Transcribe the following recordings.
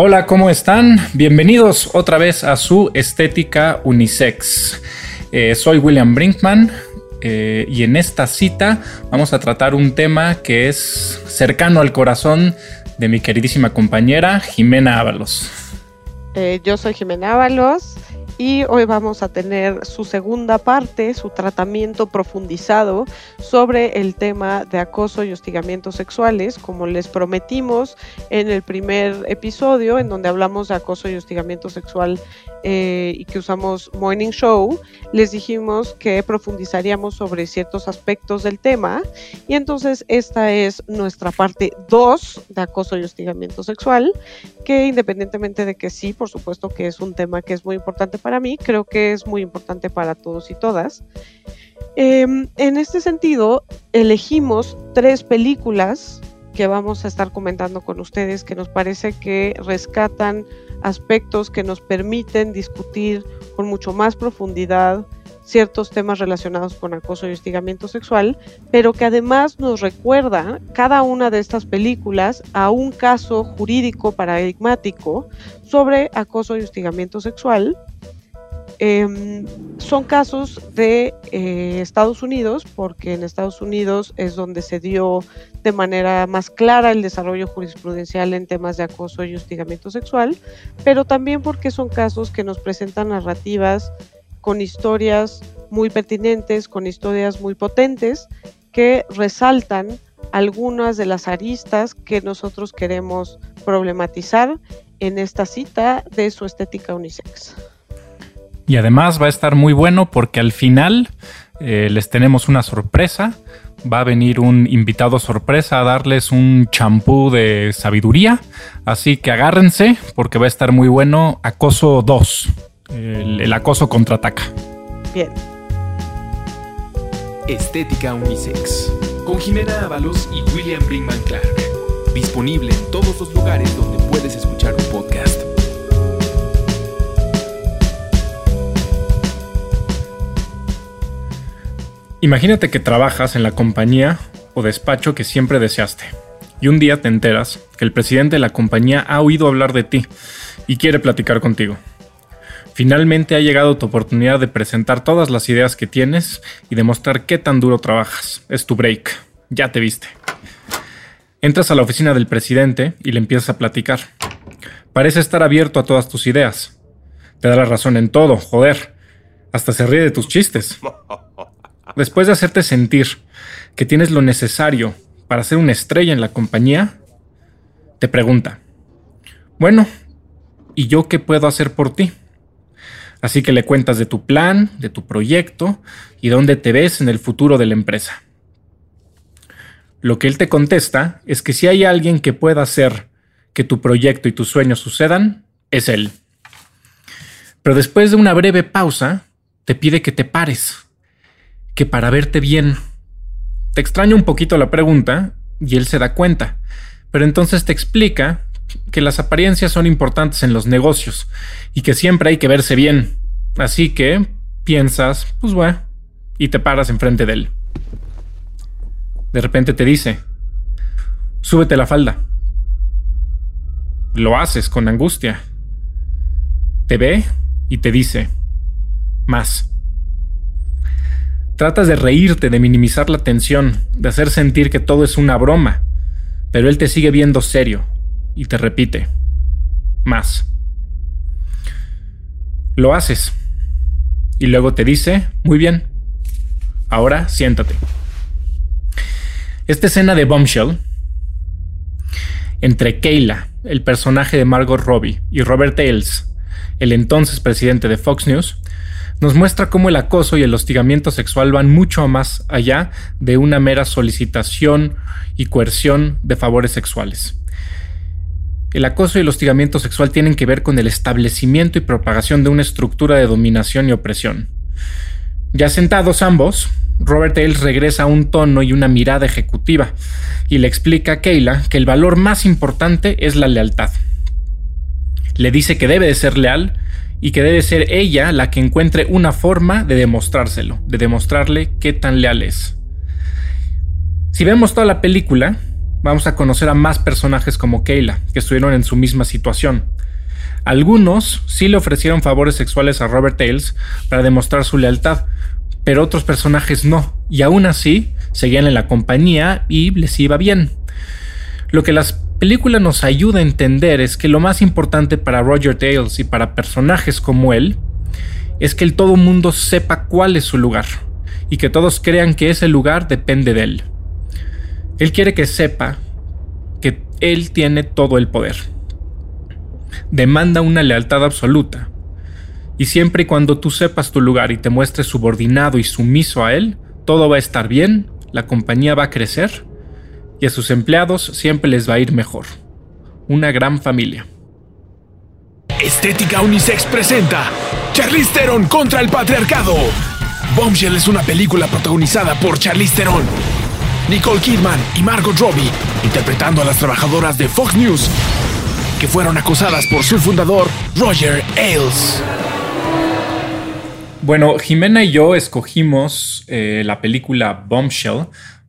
Hola, ¿cómo están? Bienvenidos otra vez a su Estética Unisex. Eh, soy William Brinkman eh, y en esta cita vamos a tratar un tema que es cercano al corazón de mi queridísima compañera Jimena Ábalos. Eh, yo soy Jimena Ábalos y hoy vamos a tener su segunda parte, su tratamiento profundizado sobre el tema de acoso y hostigamientos sexuales, como les prometimos en el primer episodio, en donde hablamos de acoso y hostigamiento sexual eh, y que usamos Morning Show, les dijimos que profundizaríamos sobre ciertos aspectos del tema. Y entonces esta es nuestra parte 2 de acoso y hostigamiento sexual, que independientemente de que sí, por supuesto que es un tema que es muy importante para mí, creo que es muy importante para todos y todas. Em, en este sentido, elegimos tres películas que vamos a estar comentando con ustedes que nos parece que rescatan aspectos que nos permiten discutir con mucho más profundidad ciertos temas relacionados con acoso y hostigamiento sexual, pero que además nos recuerda cada una de estas películas a un caso jurídico paradigmático sobre acoso y hostigamiento sexual. Em, son casos de eh, Estados Unidos, porque en Estados Unidos es donde se dio de manera más clara el desarrollo jurisprudencial en temas de acoso y hostigamiento sexual, pero también porque son casos que nos presentan narrativas con historias muy pertinentes, con historias muy potentes que resaltan algunas de las aristas que nosotros queremos problematizar en esta cita de su estética unisex. Y además va a estar muy bueno porque al final eh, les tenemos una sorpresa. Va a venir un invitado sorpresa a darles un champú de sabiduría. Así que agárrense porque va a estar muy bueno. Acoso 2. El, acoso contraataca. Bien. Estética Unisex. Con Jimena Ábalos y William Brinkman Clark. Disponible en todos los lugares donde puedes escuchar Imagínate que trabajas en la compañía o despacho que siempre deseaste. Y un día te enteras que el presidente de la compañía ha oído hablar de ti y quiere platicar contigo. Finalmente ha llegado tu oportunidad de presentar todas las ideas que tienes y demostrar qué tan duro trabajas. Es tu break. Ya te viste. Entras a la oficina del presidente y le empiezas a platicar. Parece estar abierto a todas tus ideas. Te da la razón en todo, joder. Hasta se ríe de tus chistes. Después de hacerte sentir que tienes lo necesario para ser una estrella en la compañía, te pregunta, bueno, ¿y yo qué puedo hacer por ti? Así que le cuentas de tu plan, de tu proyecto y dónde te ves en el futuro de la empresa. Lo que él te contesta es que si hay alguien que pueda hacer que tu proyecto y tus sueños sucedan, es él. Pero después de una breve pausa, te pide que te pares, que para verte bien. Te extraña un poquito la pregunta y él se da cuenta, pero entonces te explica que las apariencias son importantes en los negocios y que siempre hay que verse bien. Así que piensas, pues bueno, y te paras enfrente de él. De repente te dice, súbete la falda. Lo haces con angustia. Te ve y te dice, más. Tratas de reírte, de minimizar la tensión, de hacer sentir que todo es una broma, pero él te sigue viendo serio y te repite, más. Lo haces. Y luego te dice, muy bien, ahora siéntate. Esta escena de Bombshell, entre Kayla, el personaje de Margot Robbie, y Robert Ailes, el entonces presidente de Fox News, nos muestra cómo el acoso y el hostigamiento sexual van mucho más allá de una mera solicitación y coerción de favores sexuales. El acoso y el hostigamiento sexual tienen que ver con el establecimiento y propagación de una estructura de dominación y opresión. Ya sentados ambos, Robert Ailes regresa a un tono y una mirada ejecutiva y le explica a Kayla que el valor más importante es la lealtad. Le dice que debe de ser leal y que debe ser ella la que encuentre una forma de demostrárselo, de demostrarle qué tan leal es. Si vemos toda la película, vamos a conocer a más personajes como Kayla, que estuvieron en su misma situación. Algunos sí le ofrecieron favores sexuales a Robert Ailes para demostrar su lealtad, pero otros personajes no, y aún así seguían en la compañía y les iba bien. Lo que las películas nos ayuda a entender es que lo más importante para Roger Ailes y para personajes como él es que el todo mundo sepa cuál es su lugar y que todos crean que ese lugar depende de él. Él quiere que sepa que él tiene todo el poder. Demanda una lealtad absoluta. Y siempre y cuando tú sepas tu lugar y te muestres subordinado y sumiso a él, todo va a estar bien, la compañía va a crecer y a sus empleados siempre les va a ir mejor. Una gran familia. Estética Unisex presenta Charlize Theron contra el patriarcado. Bombshell es una película protagonizada por Charlize Theron, Nicole Kidman y Margot Robbie, interpretando a las trabajadoras de Fox News, que fueron acosadas por su fundador, Roger Ailes. Bueno, Jimena y yo escogimos eh, la película Bombshell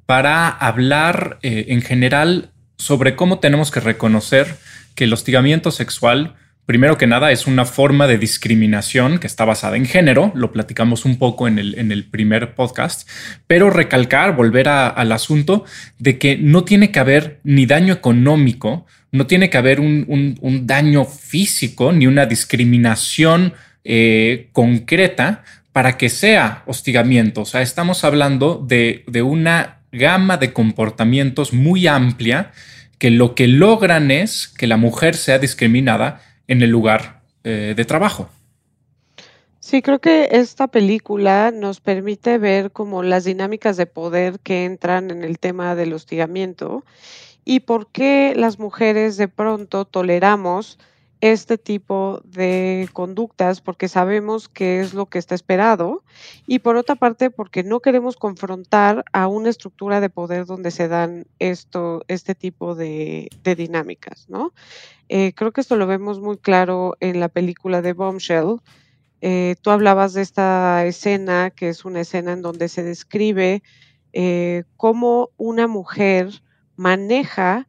para hablar eh, en general sobre cómo tenemos que reconocer que el hostigamiento sexual Primero que nada, es una forma de discriminación que está basada en género, lo platicamos un poco en el, en el primer podcast, pero recalcar, volver al asunto de que no tiene que haber ni daño económico, no tiene que haber un, daño físico, ni una discriminación eh, concreta para que sea hostigamiento. O sea, estamos hablando de, de una gama de comportamientos muy amplia que lo que logran es que la mujer sea discriminada en el lugar eh, de trabajo. Sí, creo que esta película nos permite ver como las dinámicas de poder que entran en el tema del hostigamiento y por qué las mujeres de pronto toleramos este tipo de conductas porque sabemos que es lo que está esperado y por otra parte porque no queremos confrontar a una estructura de poder donde se dan esto, este tipo de, dinámicas, ¿no? Eh, creo que esto lo vemos muy claro en la película de Bombshell. Eh, tú hablabas de esta escena, que es una escena en donde se describe eh, cómo una mujer maneja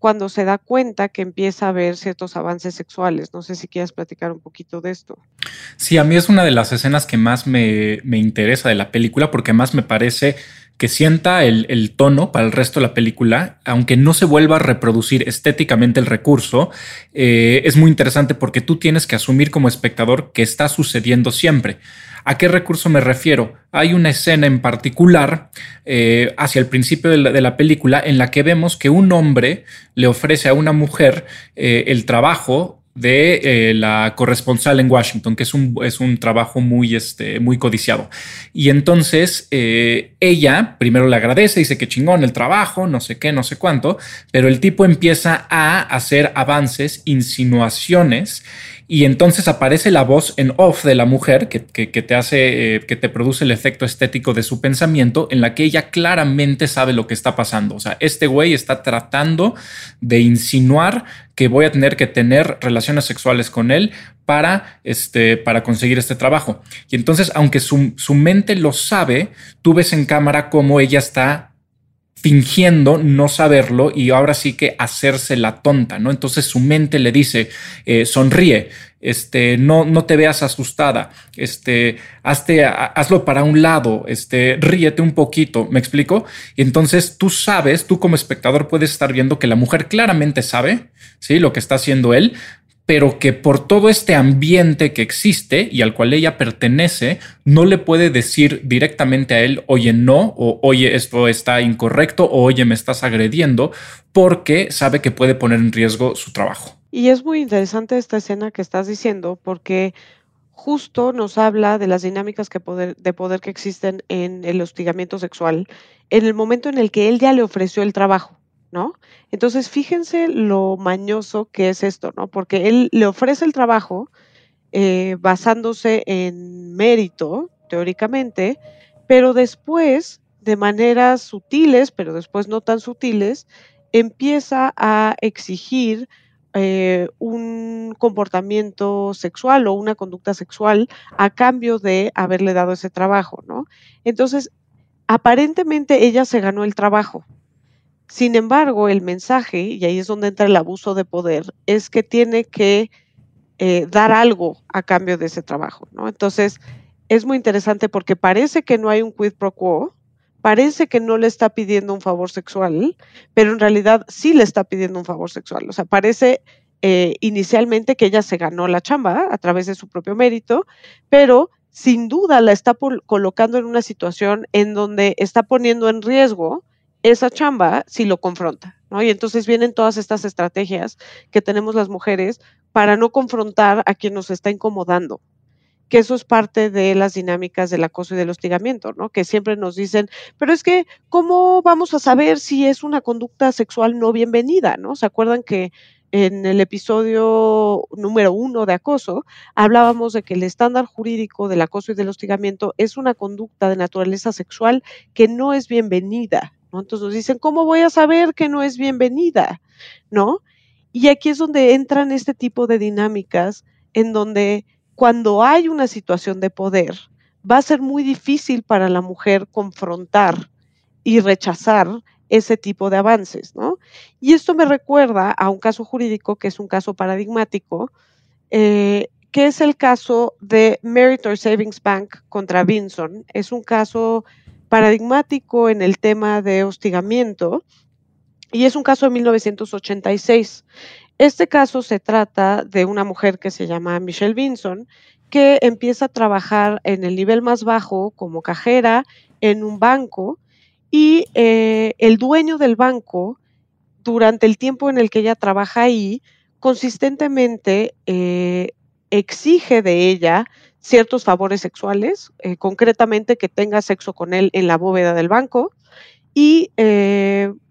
cuando se da cuenta que empieza a haber ciertos avances sexuales. No sé si quieres platicar un poquito de esto. Sí, a mí es una de las escenas que más me, me interesa de la película porque más me parece que sienta el, tono para el resto de la película, aunque no se vuelva a reproducir estéticamente el recurso, eh, es muy interesante porque tú tienes que asumir como espectador que está sucediendo siempre. ¿A qué recurso me refiero? Hay una escena en particular eh, hacia el principio de la, película en la que vemos que un hombre le ofrece a una mujer eh, el trabajo de eh, la corresponsal en Washington, que es un, es un trabajo muy, este, muy codiciado. Y entonces ella primero le agradece, dice que chingón el trabajo, no sé qué, no sé cuánto, pero el tipo empieza a hacer avances, insinuaciones y entonces aparece la voz en off de la mujer que, te hace, eh, que te produce el efecto estético de su pensamiento, en la que ella claramente sabe lo que está pasando. O sea, este güey está tratando de insinuar que voy a tener que tener relaciones sexuales con él para, este, para conseguir este trabajo. Y entonces, aunque su, su mente lo sabe, tú ves en cámara cómo ella está fingiendo no saberlo y ahora sí que hacerse la tonta, ¿no? Entonces su mente le dice, eh, sonríe, este, no, no te veas asustada, este, hazte, hazlo para un lado, este, ríete un poquito, ¿me explico? Y entonces tú sabes, tú como espectador puedes estar viendo que la mujer claramente sabe, ¿sí? Lo que está haciendo él, pero que por todo este ambiente que existe y al cual ella pertenece, no le puede decir directamente a él, oye, no, o oye, esto está incorrecto, o oye, me estás agrediendo, porque sabe que puede poner en riesgo su trabajo. Y es muy interesante esta escena que estás diciendo, porque justo nos habla de las dinámicas de poder que existen en el hostigamiento sexual en el momento en el que él ya le ofreció el trabajo. ¿no? Entonces, fíjense lo mañoso que es esto, ¿no? Porque él le ofrece el trabajo eh, basándose en mérito, teóricamente, pero después, de maneras sutiles, pero después no tan sutiles, empieza a exigir eh, un comportamiento sexual o una conducta sexual a cambio de haberle dado ese trabajo, ¿no? Entonces, aparentemente ella se ganó el trabajo, Sin embargo, el mensaje, y ahí es donde entra el abuso de poder, es que tiene que eh, dar algo a cambio de ese trabajo, ¿no? Entonces, es muy interesante porque parece que no hay un quid pro quo, parece que no le está pidiendo un favor sexual, pero en realidad sí le está pidiendo un favor sexual. O sea, parece eh, inicialmente que ella se ganó la chamba a través de su propio mérito, pero sin duda la está colocando en una situación en donde está poniendo en riesgo esa chamba si lo confronta, ¿no? Y entonces vienen todas estas estrategias que tenemos las mujeres para no confrontar a quien nos está incomodando, que eso es parte de las dinámicas del acoso y del hostigamiento, ¿no? Que siempre nos dicen, pero es que, ¿cómo vamos a saber si es una conducta sexual no bienvenida, ¿no? ¿Se acuerdan que en el episodio número uno de acoso, hablábamos de que el estándar jurídico del acoso y del hostigamiento es una conducta de naturaleza sexual que no es bienvenida, entonces nos dicen, ¿cómo voy a saber que no es bienvenida? ¿No? Y aquí es donde entran este tipo de dinámicas en donde cuando hay una situación de poder, va a ser muy difícil para la mujer confrontar y rechazar ese tipo de avances, ¿no? Y esto me recuerda a un caso jurídico que es un caso paradigmático, eh, que es el caso de Meritor Savings Bank contra Vinson. Es un caso paradigmático en el tema de hostigamiento y es un caso de 1986. Este caso se trata de una mujer que se llama Michelle Vinson, que empieza a trabajar en el nivel más bajo como cajera en un banco y eh, el dueño del banco, durante el tiempo en el que ella trabaja ahí, consistentemente eh, exige de ella ciertos favores sexuales, eh, concretamente que tenga sexo con él en la bóveda del banco y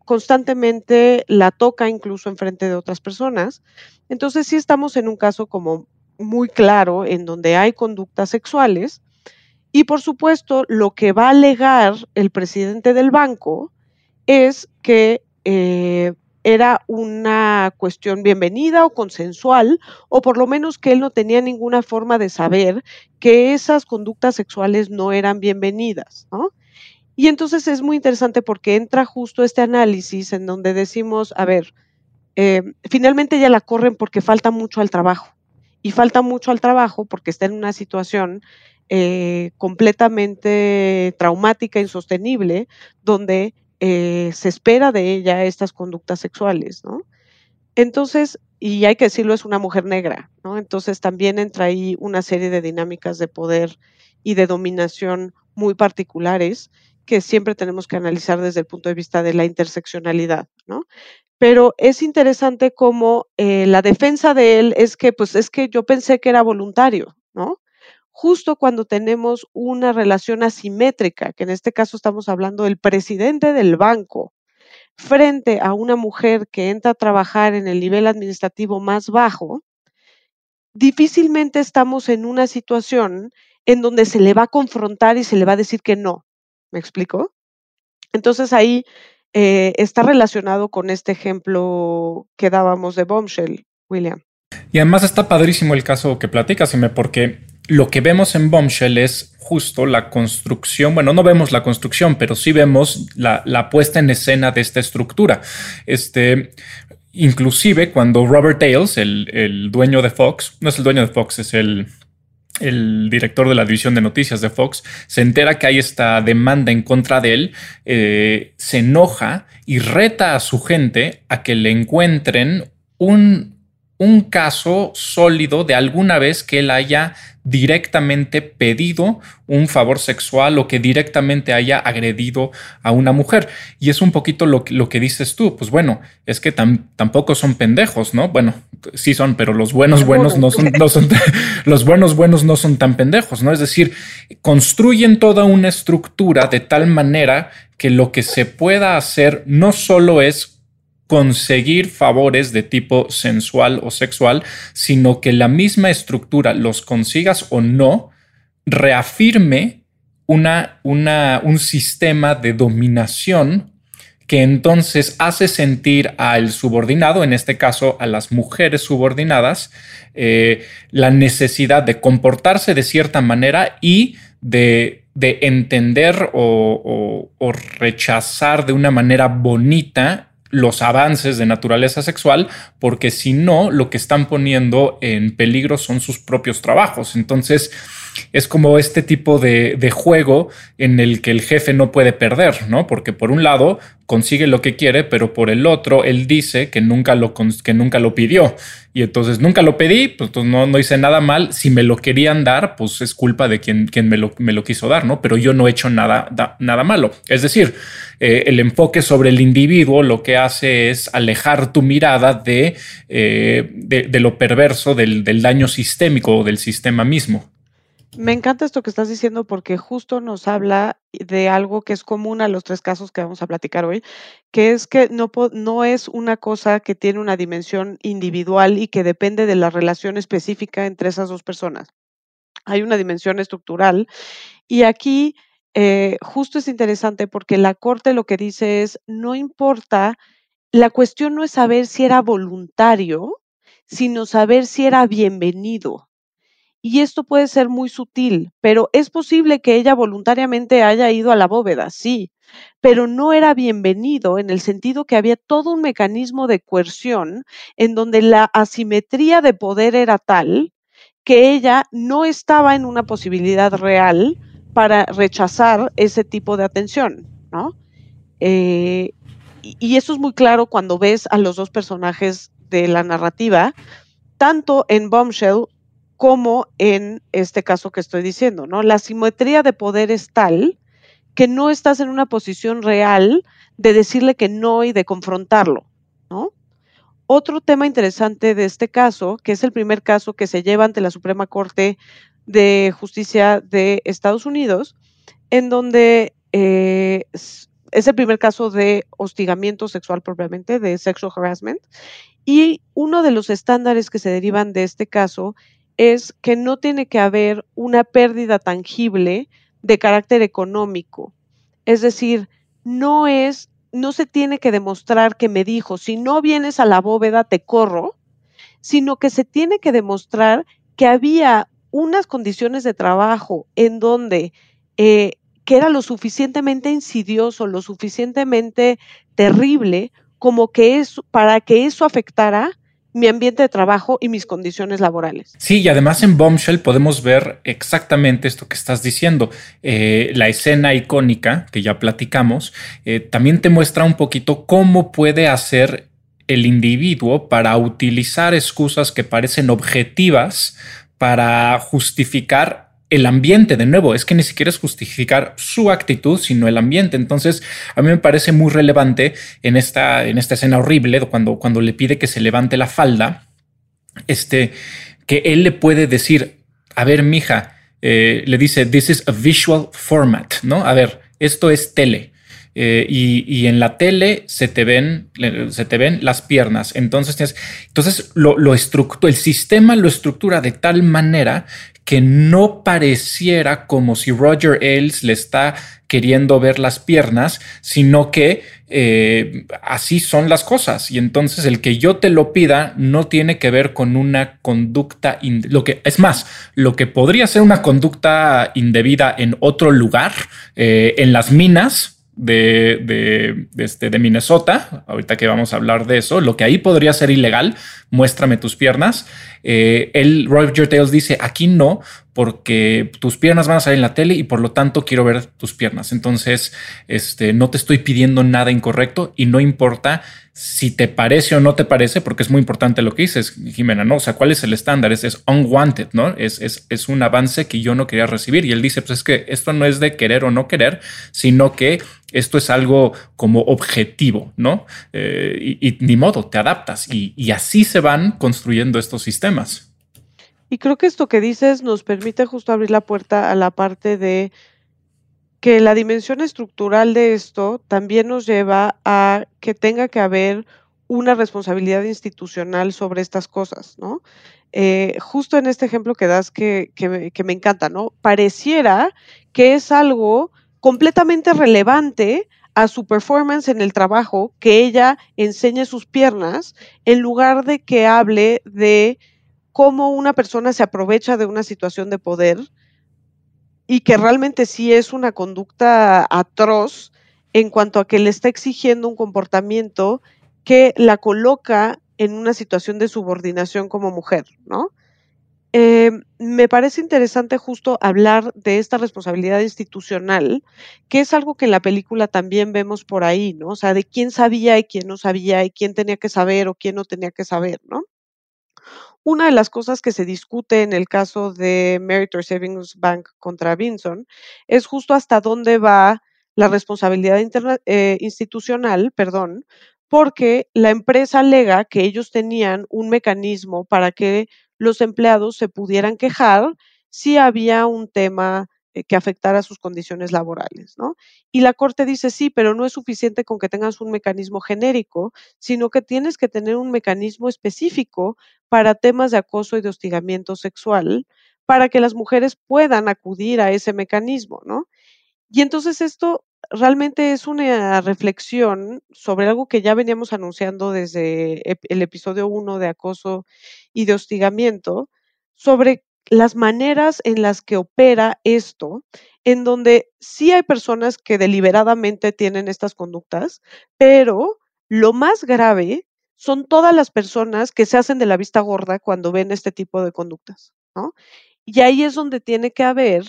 constantemente la toca incluso en frente de otras personas. Entonces sí estamos en un caso como muy claro en donde hay conductas sexuales y por supuesto lo que va a alegar el presidente del banco es que eh, era una cuestión bienvenida o consensual, o por lo menos que él no tenía ninguna forma de saber que esas conductas sexuales no eran bienvenidas, ¿no? Y entonces es muy interesante porque entra justo este análisis en donde decimos, a ver, eh, finalmente ya la corren porque falta mucho al trabajo. Y falta mucho al trabajo porque está en una situación eh, completamente traumática, insostenible, donde eh, se espera de ella estas conductas sexuales, ¿no? Entonces, y hay que decirlo, es una mujer negra, ¿no? Entonces también entra ahí una serie de dinámicas de poder y de dominación muy particulares que siempre tenemos que analizar desde el punto de vista de la interseccionalidad, ¿no? Pero es interesante cómo eh, la defensa de él es que, pues es que yo pensé que era voluntario, ¿no? justo cuando tenemos una relación asimétrica, que en este caso estamos hablando del presidente del banco, frente a una mujer que entra a trabajar en el nivel administrativo más bajo, difícilmente estamos en una situación en donde se le va a confrontar y se le va a decir que no. ¿Me explico? Entonces ahí eh, está relacionado con este ejemplo que dábamos de Bombshell, William. Y además está padrísimo el caso que platicas, porque lo que vemos en Bombshell es justo la construcción, bueno, no vemos la construcción, pero sí vemos la, puesta en escena de esta estructura. Este, inclusive cuando Robert Ailes, el, dueño de Fox, no es el dueño de Fox, es el, director de la división de noticias de Fox, se entera que hay esta demanda en contra de él, eh, se enoja y reta a su gente a que le encuentren un, un caso sólido de alguna vez que él haya directamente pedido un favor sexual o que directamente haya agredido a una mujer. Y es un poquito lo, lo que dices tú, pues bueno, es que tampoco son pendejos, ¿no? Bueno, sí son, pero los buenos buenos no son, no son los buenos buenos no son tan pendejos, ¿no? Es decir, construyen toda una estructura de tal manera que lo que se pueda hacer no solo es conseguir favores de tipo sensual o sexual, sino que la misma estructura, los consigas o no, reafirme una, una, un sistema de dominación que entonces hace sentir al subordinado, en este caso a las mujeres subordinadas, eh, la necesidad de comportarse de cierta manera y de, entender o, rechazar de una manera bonita los avances de naturaleza sexual, porque si no, lo que están poniendo en peligro son sus propios trabajos. Entonces, es como este tipo de, juego en el que el jefe no puede perder, ¿no? Porque por un lado consigue lo que quiere, pero por el otro él dice que nunca lo, que nunca lo pidió. Y entonces nunca lo pedí, pues, no, no hice nada mal. Si me lo querían dar, pues es culpa de quien, quien me, lo, me lo quiso dar, ¿no? Pero yo no he hecho nada, nada malo. Es decir, eh, el enfoque sobre el individuo lo que hace es alejar tu mirada de, eh, de, lo perverso del, del daño sistémico o del sistema mismo. Me encanta esto que estás diciendo porque justo nos habla de algo que es común a los tres casos que vamos a platicar hoy, que es que no, no es una cosa que tiene una dimensión individual y que depende de la relación específica entre esas dos personas. Hay una dimensión estructural y aquí eh, justo es interesante porque la Corte lo que dice es, no importa, la cuestión no es saber si era voluntario, sino saber si era bienvenido. Y esto puede ser muy sutil, pero es posible que ella voluntariamente haya ido a la bóveda, sí, pero no era bienvenido en el sentido que había todo un mecanismo de coerción en donde la asimetría de poder era tal que ella no estaba en una posibilidad real para rechazar ese tipo de atención, ¿no? Eh, y, y eso es muy claro cuando ves a los dos personajes de la narrativa, tanto en Bombshell como en este caso que estoy diciendo, ¿no? La simetría de poder es tal que no estás en una posición real de decirle que no y de confrontarlo, ¿no? Otro tema interesante de este caso, que es el primer caso que se lleva ante la Suprema Corte de Justicia de Estados Unidos, en donde eh, es el primer caso de hostigamiento sexual propiamente, de sexual harassment, y uno de los estándares que se derivan de este caso es que no tiene que haber una pérdida tangible de carácter económico. Es decir, no es, no se tiene que demostrar que me dijo, si no vienes a la bóveda te corro, sino que se tiene que demostrar que había unas condiciones de trabajo en donde eh, que era lo suficientemente insidioso, lo suficientemente terrible como que es para que eso afectara mi ambiente de trabajo y mis condiciones laborales. Sí, y además en Bombshell podemos ver exactamente esto que estás diciendo. Eh, la escena icónica que ya platicamos eh, también te muestra un poquito cómo puede hacer el individuo para utilizar excusas que parecen objetivas para justificar el ambiente, de nuevo, es que ni siquiera es justificar su actitud, sino el ambiente. Entonces, a mí me parece muy relevante en esta, en esta escena horrible, cuando, cuando le pide que se levante la falda, este, que él le puede decir, a ver, mija, eh, le dice, this is a visual format, ¿no? A ver, esto es tele. Eh, y, en la tele se te ven, se te ven las piernas. Entonces, entonces lo, lo el sistema lo estructura de tal manera que no pareciera como si Roger Ailes le está queriendo ver las piernas, sino que eh, así son las cosas. Y entonces el que yo te lo pida no tiene que ver con una conducta, lo que es más, lo que podría ser una conducta indebida en otro lugar, eh, en las minas, de, este, de Minnesota, ahorita que vamos a hablar de eso, lo que ahí podría ser ilegal, muéstrame tus piernas. Eh, el Roger Tales dice, aquí no, porque tus piernas van a salir en la tele y por lo tanto quiero ver tus piernas. Entonces, este, no te estoy pidiendo nada incorrecto y no importa si te parece o no te parece, porque es muy importante lo que dices, Jimena, ¿no? O sea, ¿cuál es el estándar? Es, unwanted, ¿no? Es, es, es, un avance que yo no quería recibir. Y él dice, pues es que esto no es de querer o no querer, sino que esto es algo como objetivo, ¿no? Eh, y, ni modo, te adaptas y así se van construyendo estos sistemas. Y creo que esto que dices nos permite justo abrir la puerta a la parte de que la dimensión estructural de esto también nos lleva a que tenga que haber una responsabilidad institucional sobre estas cosas, ¿no? Eh, justo en este ejemplo que das que, que, me encanta, ¿no? Pareciera que es algo completamente relevante a su performance en el trabajo que ella enseñe sus piernas en lugar de que hable de cómo una persona se aprovecha de una situación de poder y que realmente sí es una conducta atroz en cuanto a que le está exigiendo un comportamiento que la coloca en una situación de subordinación como mujer, ¿no? Eh, me parece interesante justo hablar de esta responsabilidad institucional, que es algo que en la película también vemos por ahí, ¿no? O sea, de quién sabía y quién no sabía y quién tenía que saber o quién no tenía que saber, ¿no? Una de las cosas que se discute en el caso de Meritor Savings Bank contra Vinson es justo hasta dónde va la responsabilidad eh, institucional, perdón, porque la empresa alega que ellos tenían un mecanismo para que los empleados se pudieran quejar si había un tema que afectara sus condiciones laborales, ¿no? Y la Corte dice, sí, pero no es suficiente con que tengas un mecanismo genérico, sino que tienes que tener un mecanismo específico para temas de acoso y de hostigamiento sexual, para que las mujeres puedan acudir a ese mecanismo, ¿no? Y entonces esto realmente es una reflexión sobre algo que ya veníamos anunciando desde el episodio 1 de acoso y de hostigamiento, sobre las maneras en las que opera esto, en donde sí hay personas que deliberadamente tienen estas conductas, pero lo más grave son todas las personas que se hacen de la vista gorda cuando ven este tipo de conductas, ¿no? Y ahí es donde tiene que haber,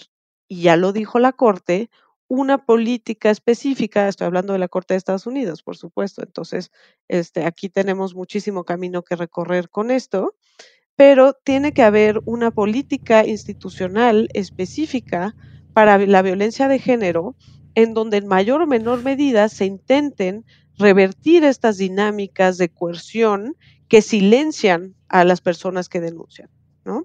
y ya lo dijo la Corte, una política específica, estoy hablando de la Corte de Estados Unidos, por supuesto, entonces este, aquí tenemos muchísimo camino que recorrer con esto, pero tiene que haber una política institucional específica para la violencia de género en donde en mayor o menor medida se intenten revertir estas dinámicas de coerción que silencian a las personas que denuncian.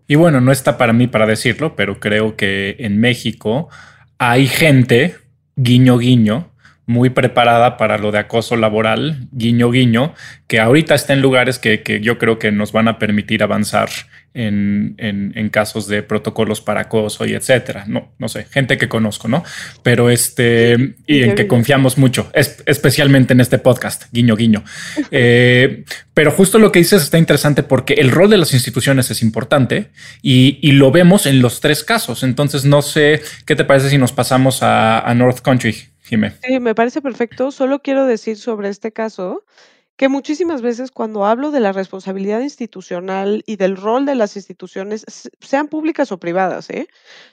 Y bueno, no está para mí para decirlo, pero creo que en México hay gente, guiño, guiño, muy preparada para lo de acoso laboral, guiño, guiño, que ahorita está en lugares que, que yo creo que nos van a permitir avanzar en, en, casos de protocolos para acoso y etcétera. No, no sé, gente que conozco, ¿no? Pero este, y en que confiamos mucho, especialmente en este podcast, guiño, guiño. Eh, pero justo lo que dices está interesante porque el rol de las instituciones es importante y, y, lo vemos en los tres casos. Entonces, no sé qué te parece si nos pasamos a, a North Country, Sí, me parece perfecto. Solo quiero decir sobre este caso que muchísimas veces cuando hablo de la responsabilidad institucional y del rol de las instituciones, sean públicas o privadas, ¿eh?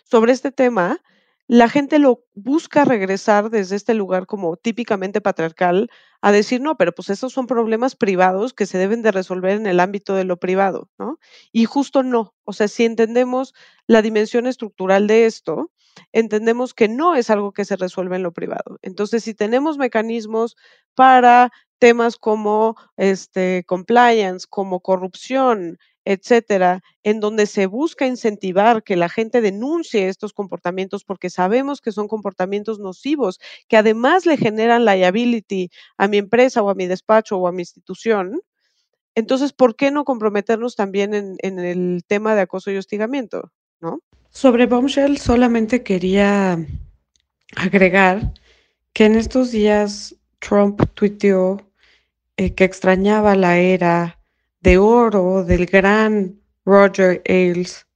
sobre este tema, la gente lo busca regresar desde este lugar como típicamente patriarcal a decir, no, pero pues esos son problemas privados que se deben de resolver en el ámbito de lo privado, ¿no? Y justo no, o sea, si entendemos la dimensión estructural de esto, entendemos que no es algo que se resuelve en lo privado. Entonces, si tenemos mecanismos para temas como este, compliance, como corrupción, etcétera, en donde se busca incentivar que la gente denuncie estos comportamientos porque sabemos que son comportamientos nocivos, que además le generan liability a mi empresa o a mi despacho o a mi institución. Entonces, ¿por qué no comprometernos también en, en el tema de acoso y hostigamiento? ¿no? Sobre Bombshell solamente quería agregar que en estos días Trump tuiteó eh, que extrañaba la era de oro del gran Roger Ailes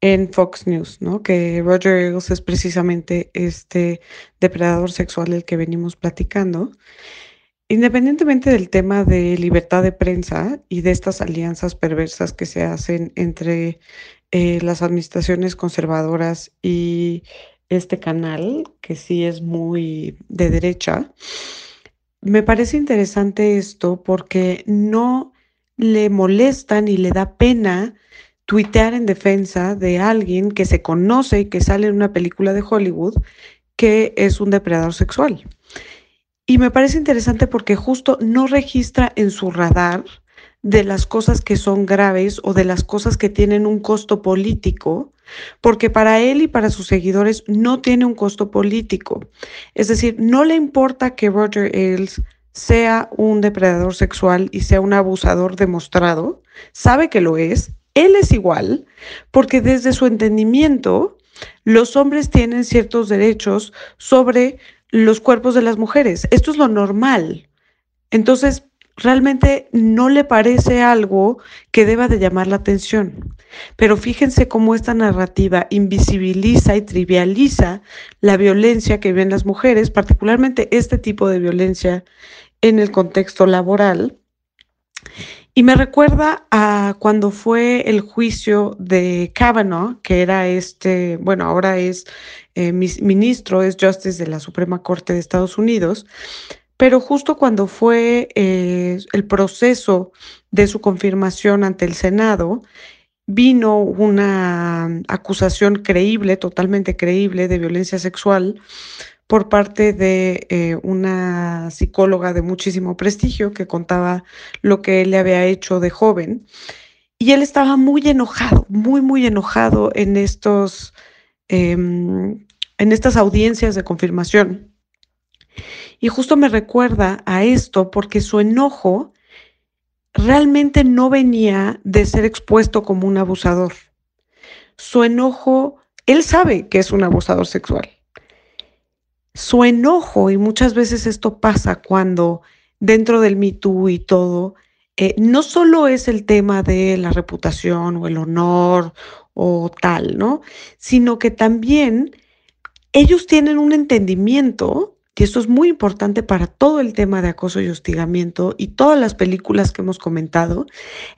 en Fox News, ¿no? Que Roger Ailes es precisamente este depredador sexual del que venimos platicando. Independientemente del tema de libertad de prensa y de estas alianzas perversas que se hacen entre eh, las administraciones conservadoras y este canal, que sí es muy de derecha, me parece interesante esto porque no le molesta ni le da pena tuitear en defensa de alguien que se conoce y que sale en una película de Hollywood que es un depredador sexual. Y me parece interesante porque justo no registra en su radar de las cosas que son graves o de las cosas que tienen un costo político, porque para él y para sus seguidores no tiene un costo político. Es decir, no le importa que Roger Ailes sea un depredador sexual y sea un abusador demostrado, sabe que lo es, él es igual, porque desde su entendimiento, los hombres tienen ciertos derechos sobre los cuerpos de las mujeres. Esto es lo normal. Entonces, realmente no le parece algo que deba de llamar la atención. Pero fíjense cómo esta narrativa invisibiliza y trivializa la violencia que ven las mujeres, particularmente este tipo de violencia en el contexto laboral, Y me recuerda a cuando fue el juicio de Kavanaugh, que era este, bueno, ahora es eh, ministro, es justice de la Suprema Corte de Estados Unidos, pero justo cuando fue eh, el proceso de su confirmación ante el Senado, vino una acusación creíble, totalmente creíble, de violencia sexual por parte de eh, una psicóloga de muchísimo prestigio que contaba lo que él le había hecho de joven. Y él estaba muy enojado, muy, muy enojado en, estos, em, en estas audiencias de confirmación. Y justo me recuerda a esto porque su enojo realmente no venía de ser expuesto como un abusador. Su enojo, él sabe que es un abusador sexual su enojo, y muchas veces esto pasa cuando dentro del Me Too y todo, eh, no solo es el tema de la reputación o el honor o tal, ¿no? Sino que también ellos tienen un entendimiento y esto es muy importante para todo el tema de acoso y hostigamiento y todas las películas que hemos comentado,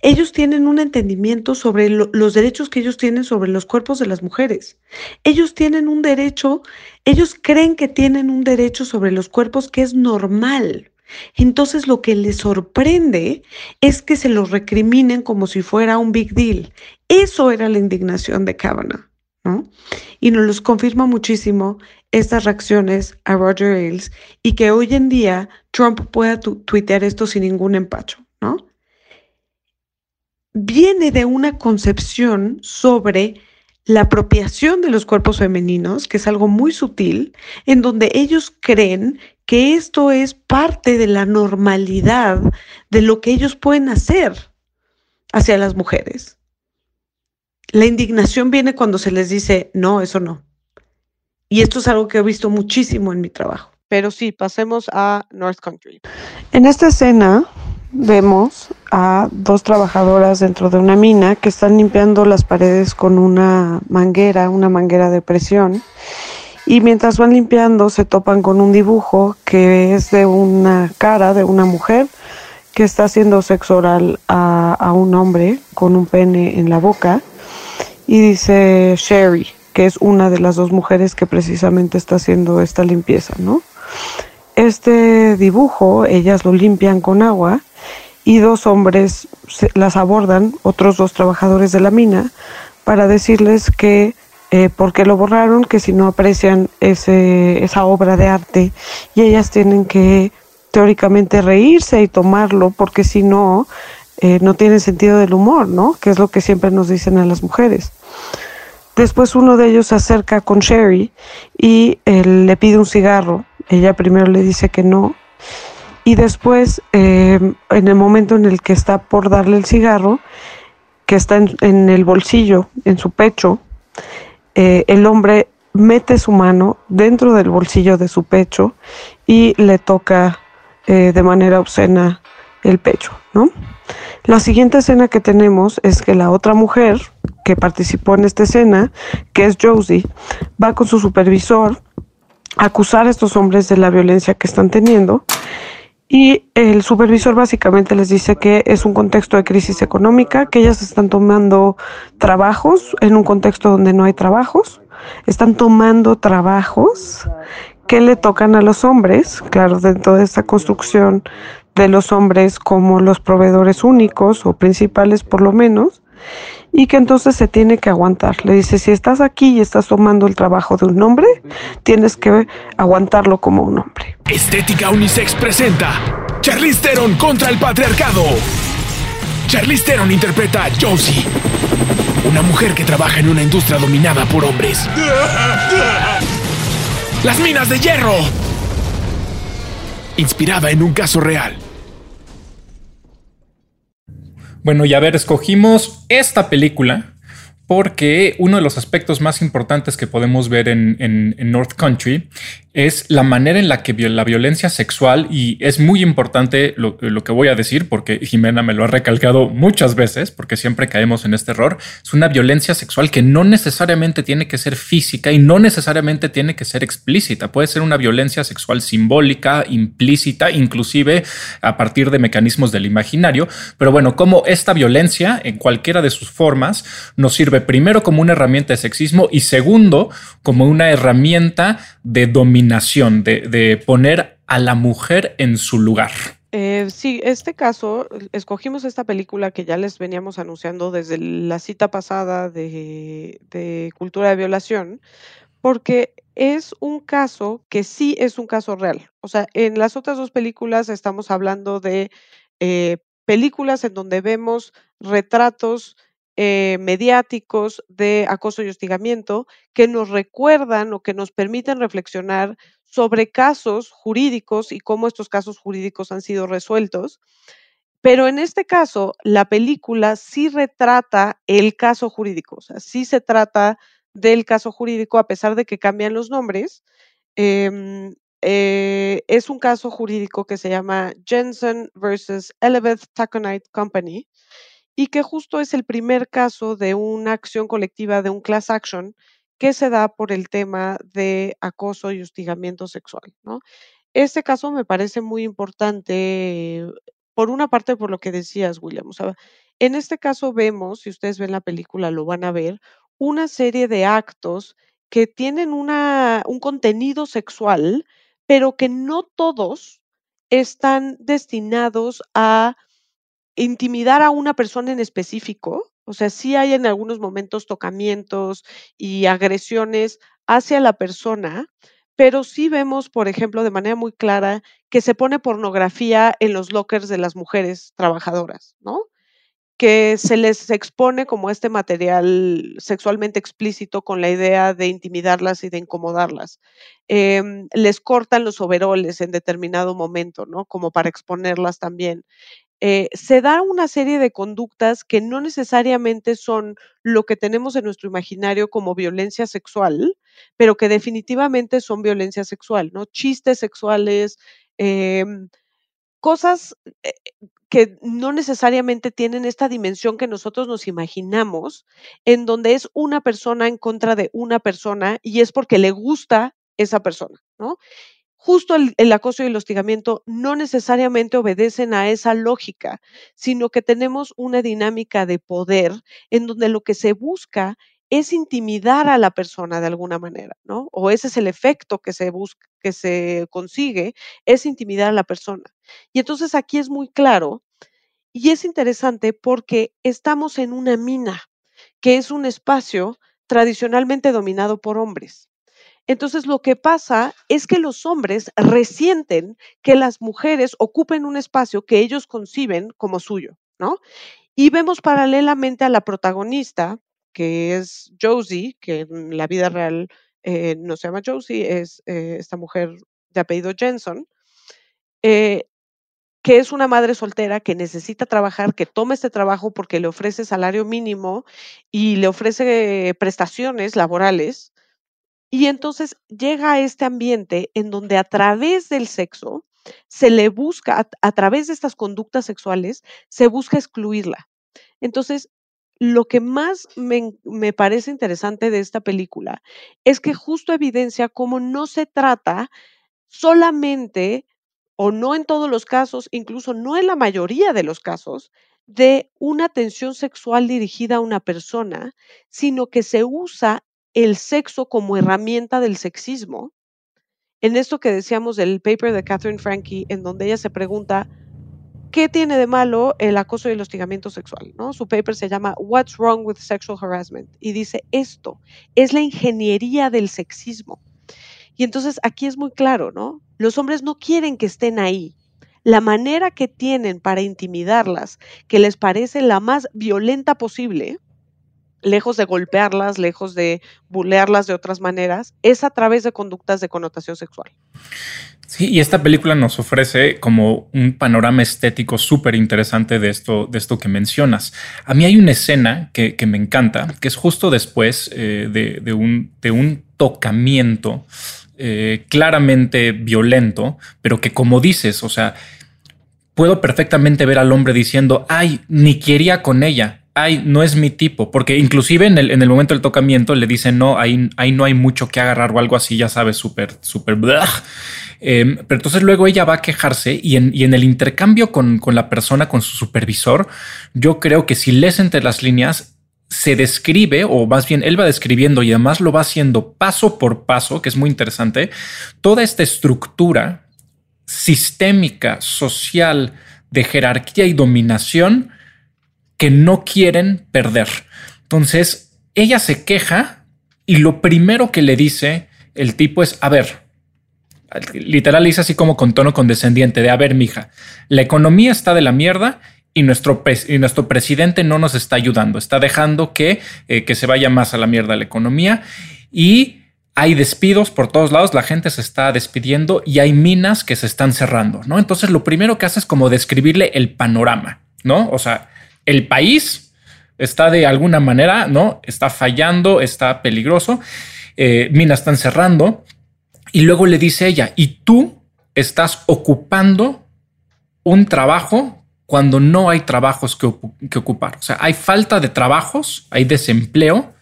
ellos tienen un entendimiento sobre los derechos que ellos tienen sobre los cuerpos de las mujeres. Ellos tienen un derecho, ellos creen que tienen un derecho sobre los cuerpos que es normal. Entonces lo que les sorprende es que se los recriminen como si fuera un big deal. Eso era la indignación de Kavanaugh. Y nos los confirma muchísimo estas reacciones a Roger Ailes y que hoy en día Trump pueda tuitear esto sin ningún empacho, ¿no? Viene de una concepción sobre la apropiación de los cuerpos femeninos, que es algo muy sutil, en donde ellos creen que esto es parte de la normalidad de lo que ellos pueden hacer hacia las mujeres. La indignación viene cuando se les dice, no, eso no. Y esto es algo que he visto muchísimo en mi trabajo. Pero sí, pasemos a North Country. En esta escena vemos a dos trabajadoras dentro de una mina que están limpiando las paredes con una manguera, una manguera de presión. Y mientras van limpiando se topan con un dibujo que es de una cara de una mujer que está haciendo sexo oral a, a un hombre con un pene en la boca y dice Sherry, que es una de las dos mujeres que precisamente está haciendo esta limpieza, ¿no? Este dibujo, ellas lo limpian con agua y dos hombres las abordan, otros dos trabajadores de la mina, para decirles que eh, porque lo borraron, que si no aprecian ese, esa obra de arte y ellas tienen que teóricamente reírse y tomarlo porque si no, eh, no tiene sentido del humor, ¿no? Que es lo que siempre nos dicen a las mujeres. Después uno de ellos se acerca con Sherry y él le pide un cigarro. Ella primero le dice que no. Y después, em, en el momento en el que está por darle el cigarro, que está en, el bolsillo, en su pecho, eh, el hombre mete su mano dentro del bolsillo de su pecho y le toca eh, de manera obscena el pecho, ¿no? La siguiente escena que tenemos es que la otra mujer que participó en esta escena, que es Josie, va con su supervisor a acusar a estos hombres de la violencia que están teniendo y el supervisor básicamente les dice que es un contexto de crisis económica, que ellas están tomando trabajos en un contexto donde no hay trabajos, están tomando trabajos que le tocan a los hombres, claro, dentro de esta construcción de los hombres como los proveedores únicos o principales por lo menos, y que entonces se tiene que aguantar. Le dice, si estás aquí y estás tomando el trabajo de un hombre, tienes que aguantarlo como un hombre. Estética Unisex presenta Charlize Theron contra el patriarcado. Charlize Theron interpreta a Josie, una mujer que trabaja en una industria dominada por hombres. Las minas de hierro. Inspirada en un caso real. Bueno, y a ver, escogimos esta película porque uno de los aspectos más importantes que podemos ver en, North Country es la manera en la que la violencia sexual, y es muy importante lo, que voy a decir, porque Jimena me lo ha recalcado muchas veces, porque siempre caemos en este error, es una violencia sexual que no necesariamente tiene que ser física y no necesariamente tiene que ser explícita, puede ser una violencia sexual simbólica, implícita, inclusive a partir de mecanismos del imaginario, pero bueno, como esta violencia en cualquiera de sus formas nos sirve primero como una herramienta de sexismo y segundo como una herramienta de dominación de, poner a la mujer en su lugar. Eh, sí, este caso, escogimos esta película que ya les veníamos anunciando desde la cita pasada de, cultura de violación, porque es un caso que sí es un caso real. O sea, en las otras dos películas estamos hablando de eh, películas en donde vemos retratos eh, mediáticos de acoso y hostigamiento que nos recuerdan o que nos permiten reflexionar sobre casos jurídicos y cómo estos casos jurídicos han sido resueltos. Pero en este caso, la película sí retrata el caso jurídico, o sea, sí se trata del caso jurídico a pesar de que cambian los nombres. Em, eh, es un caso jurídico que se llama Jensen versus Eleveth Taconite Company y que justo es el primer caso de una acción colectiva, de un class action, que se da por el tema de acoso y hostigamiento sexual. ¿no? Este caso me parece muy importante, por una parte, por lo que decías, William. en este caso vemos, si ustedes ven la película, lo van a ver, una serie de actos que tienen una, un contenido sexual, pero que no todos están destinados a intimidar a una persona en específico, o sea, sí hay en algunos momentos tocamientos y agresiones hacia la persona, pero sí vemos, por ejemplo, de manera muy clara que se pone pornografía en los lockers de las mujeres trabajadoras, ¿no? Que se les expone como este material sexualmente explícito con la idea de intimidarlas y de incomodarlas. Em, les cortan los overoles en determinado momento, ¿no? Como para exponerlas también. Eh, se da una serie de conductas que no necesariamente son lo que tenemos en nuestro imaginario como violencia sexual, pero que definitivamente son violencia sexual, ¿no? Chistes sexuales, em, cosas eh, que no necesariamente tienen esta dimensión que nosotros nos imaginamos, en donde es una persona en contra de una persona y es porque le gusta esa persona, ¿no? Justo el, acoso y el hostigamiento no necesariamente obedecen a esa lógica, sino que tenemos una dinámica de poder en donde lo que se busca es intimidar a la persona de alguna manera, ¿no? O ese es el efecto que se busca, que se consigue, es intimidar a la persona. Y entonces aquí es muy claro y es interesante porque estamos en una mina, que es un espacio tradicionalmente dominado por hombres. Entonces, lo que pasa es que los hombres resienten que las mujeres ocupen un espacio que ellos conciben como suyo, ¿no? Y vemos paralelamente a la protagonista, que es Josie, que en la vida real eh, no se llama Josie, es eh, esta mujer de apellido Jensen, eh, que es una madre soltera que necesita trabajar, que toma este trabajo porque le ofrece salario mínimo y le ofrece prestaciones laborales y entonces llega a este ambiente en donde a través del sexo se le busca, a, través de estas conductas sexuales, se busca excluirla. Entonces, lo que más me, me, parece interesante de esta película es que justo evidencia cómo no se trata solamente, o no en todos los casos, incluso no en la mayoría de los casos, de una atención sexual dirigida a una persona, sino que se usa el sexo como herramienta del sexismo, en esto que decíamos del paper de Catherine Frankie, en donde ella se pregunta, ¿qué tiene de malo el acoso y el hostigamiento sexual? ¿no? Su paper se llama What's Wrong with Sexual Harassment? Y dice, esto es la ingeniería del sexismo. Y entonces aquí es muy claro, ¿no? Los hombres no quieren que estén ahí. La manera que tienen para intimidarlas, que les parece la más violenta posible, lejos de golpearlas, lejos de bulearlas de otras maneras, es a través de conductas de connotación sexual. Sí, y esta película nos ofrece como un panorama estético súper interesante de esto, de esto que mencionas. A mí hay una escena que, me encanta, que es justo después eh, de, un, tocamiento eh, claramente violento, pero que como dices, o sea, puedo perfectamente ver al hombre diciendo, ay, ni quería con ella, no es mi tipo, porque inclusive en el, en el momento del tocamiento le dicen, no, ahí, ahí no hay mucho que agarrar o algo así, ya sabes, súper, súper... Em, pero entonces luego ella va a quejarse y en, y en el intercambio con, con la persona, con su supervisor, yo creo que si lees entre las líneas, se describe, o más bien él va describiendo y además lo va haciendo paso por paso, que es muy interesante, toda esta estructura sistémica, social, de jerarquía y dominación que no quieren perder. Entonces, ella se queja y lo primero que le dice el tipo es, a ver, literal dice así como con tono condescendiente de, a ver, mija, la economía está de la mierda y nuestro, nuestro presidente no nos está ayudando, está dejando que, eh, que se vaya más a la mierda la economía y hay despidos por todos lados, la gente se está despidiendo y hay minas que se están cerrando, ¿no? Entonces lo primero que hace es como describirle el panorama, ¿no? O sea, el país está de alguna manera, ¿no? Está fallando, está peligroso, eh, minas están cerrando y luego le dice ella, y tú estás ocupando un trabajo cuando no hay trabajos que, ocupar. O sea, hay falta de trabajos, hay desempleo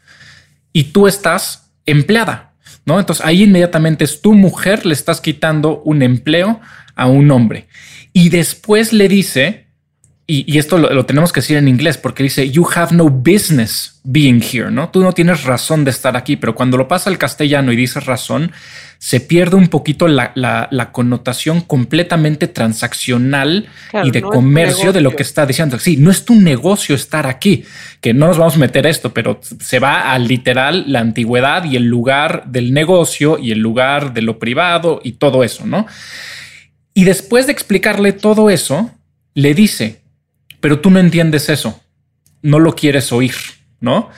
y tú estás empleada, ¿no? Entonces ahí inmediatamente es tu mujer, le estás quitando un empleo a un hombre. Y después le dice, y, esto lo, tenemos que decir en inglés porque dice, you have no business being here, ¿no? Tú no tienes razón de estar aquí, pero cuando lo pasa al castellano y dices razón, se pierde un poquito la, connotación completamente transaccional y de comercio de lo que está diciendo. Sí, no es tu negocio estar aquí, que no nos vamos a meter esto, pero se va al literal la antigüedad y el lugar del negocio y el lugar de lo privado y todo eso, ¿no? Y después de explicarle todo eso, le dice, pero tú no entiendes eso, no lo quieres oír, ¿no?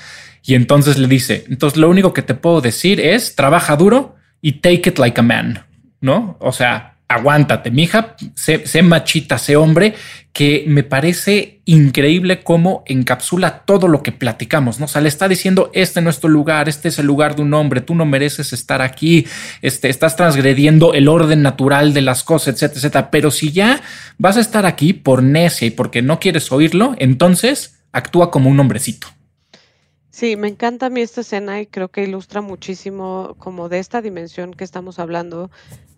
Y entonces le dice, entonces lo único que te puedo decir es, trabaja duro y take it like a man, ¿no? O sea, aguántate, mija, sé, sé machita, sé hombre, que me parece increíble cómo encapsula todo lo que platicamos, ¿no? O sea, le está diciendo, este no es tu lugar, este es el lugar de un hombre, tú no mereces estar aquí, este, estás transgrediendo el orden natural de las cosas, etcétera, etcétera. Pero si ya vas a estar aquí por necia y porque no quieres oírlo, entonces actúa como un hombrecito. Sí, me encanta a mí esta escena y creo que ilustra muchísimo como de esta dimensión que estamos hablando,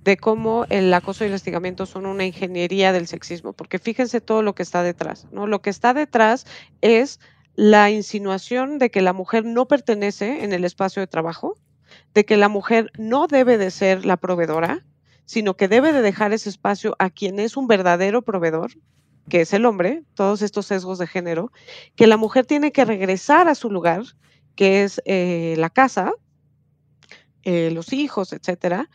de cómo el acoso y el hostigamiento son una ingeniería del sexismo, porque fíjense todo lo que está detrás, ¿no? Lo que está detrás es la insinuación de que la mujer no pertenece en el espacio de trabajo, de que la mujer no debe de ser la proveedora, sino que debe de dejar ese espacio a quien es un verdadero proveedor, que es el hombre, todos estos sesgos de género, que la mujer tiene que regresar a su lugar, que es eh, la casa, eh, los hijos, etcétera.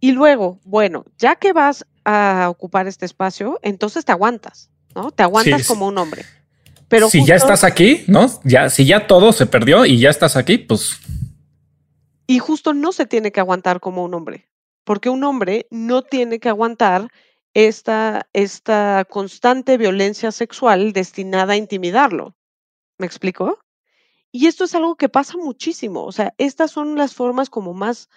Y luego, bueno, ya que vas a ocupar este espacio, entonces te aguantas, ¿no? Te aguantas como un hombre. Pero si ya estás aquí, ¿no? Ya, si ya todo se perdió y ya estás aquí, pues. Y justo no se tiene que aguantar como un hombre, porque un hombre no tiene que aguantar esta, esta constante violencia sexual destinada a intimidarlo. ¿Me explico? Y esto es algo que pasa muchísimo. O sea, estas son las formas como más,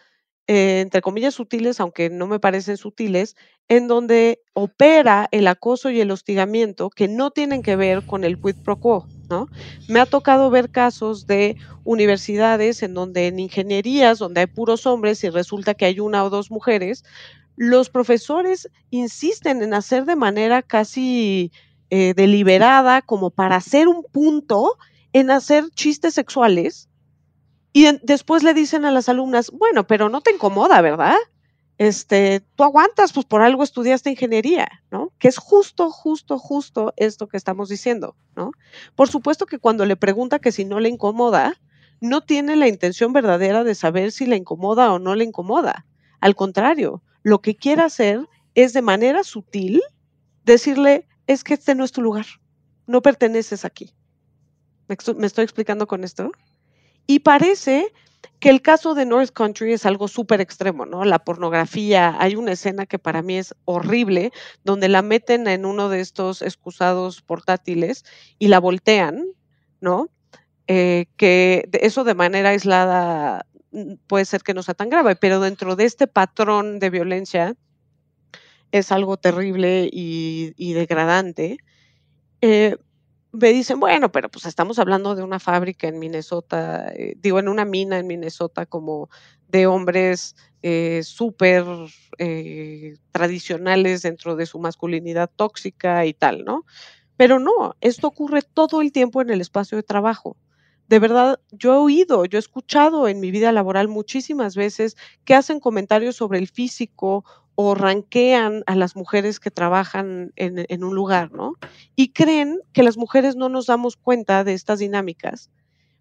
eh, entre comillas, sutiles, aunque no me parecen sutiles, en donde opera el acoso y el hostigamiento que no tienen que ver con el quid pro quo. ¿no? Me ha tocado ver casos de universidades en donde en ingenierías, donde hay puros hombres y resulta que hay una o dos mujeres, los profesores insisten en hacer de manera casi eh, deliberada, como para hacer un punto, en hacer chistes sexuales. Y después le dicen a las alumnas, bueno, pero no te incomoda, ¿verdad? Este, tú aguantas, pues por algo estudiaste ingeniería, ¿no? Que es justo, justo, justo esto que estamos diciendo, ¿no? Por supuesto que cuando le pregunta que si no le incomoda, no tiene la intención verdadera de saber si le incomoda o no le incomoda. Al contrario, lo que quiere hacer es de manera sutil decirle, es que este no es tu lugar, no perteneces aquí. ¿Me, estoy explicando con esto? Y parece que el caso de North Country es algo súper extremo, ¿no? La pornografía, hay una escena que para mí es horrible, donde la meten en uno de estos excusados portátiles y la voltean, ¿no? Eh, que eso de manera aislada puede ser que no sea tan grave, pero dentro de este patrón de violencia es algo terrible y, degradante. Eh, me dicen, bueno, pero pues estamos hablando de una fábrica en Minnesota, eh, digo, en una mina en Minnesota como de hombres eh, súper eh, tradicionales dentro de su masculinidad tóxica y tal, ¿no? Pero no, esto ocurre todo el tiempo en el espacio de trabajo. De verdad, yo he oído, yo he escuchado en mi vida laboral muchísimas veces que hacen comentarios sobre el físico o ranquean a las mujeres que trabajan en, un lugar, ¿no? Y creen que las mujeres no nos damos cuenta de estas dinámicas.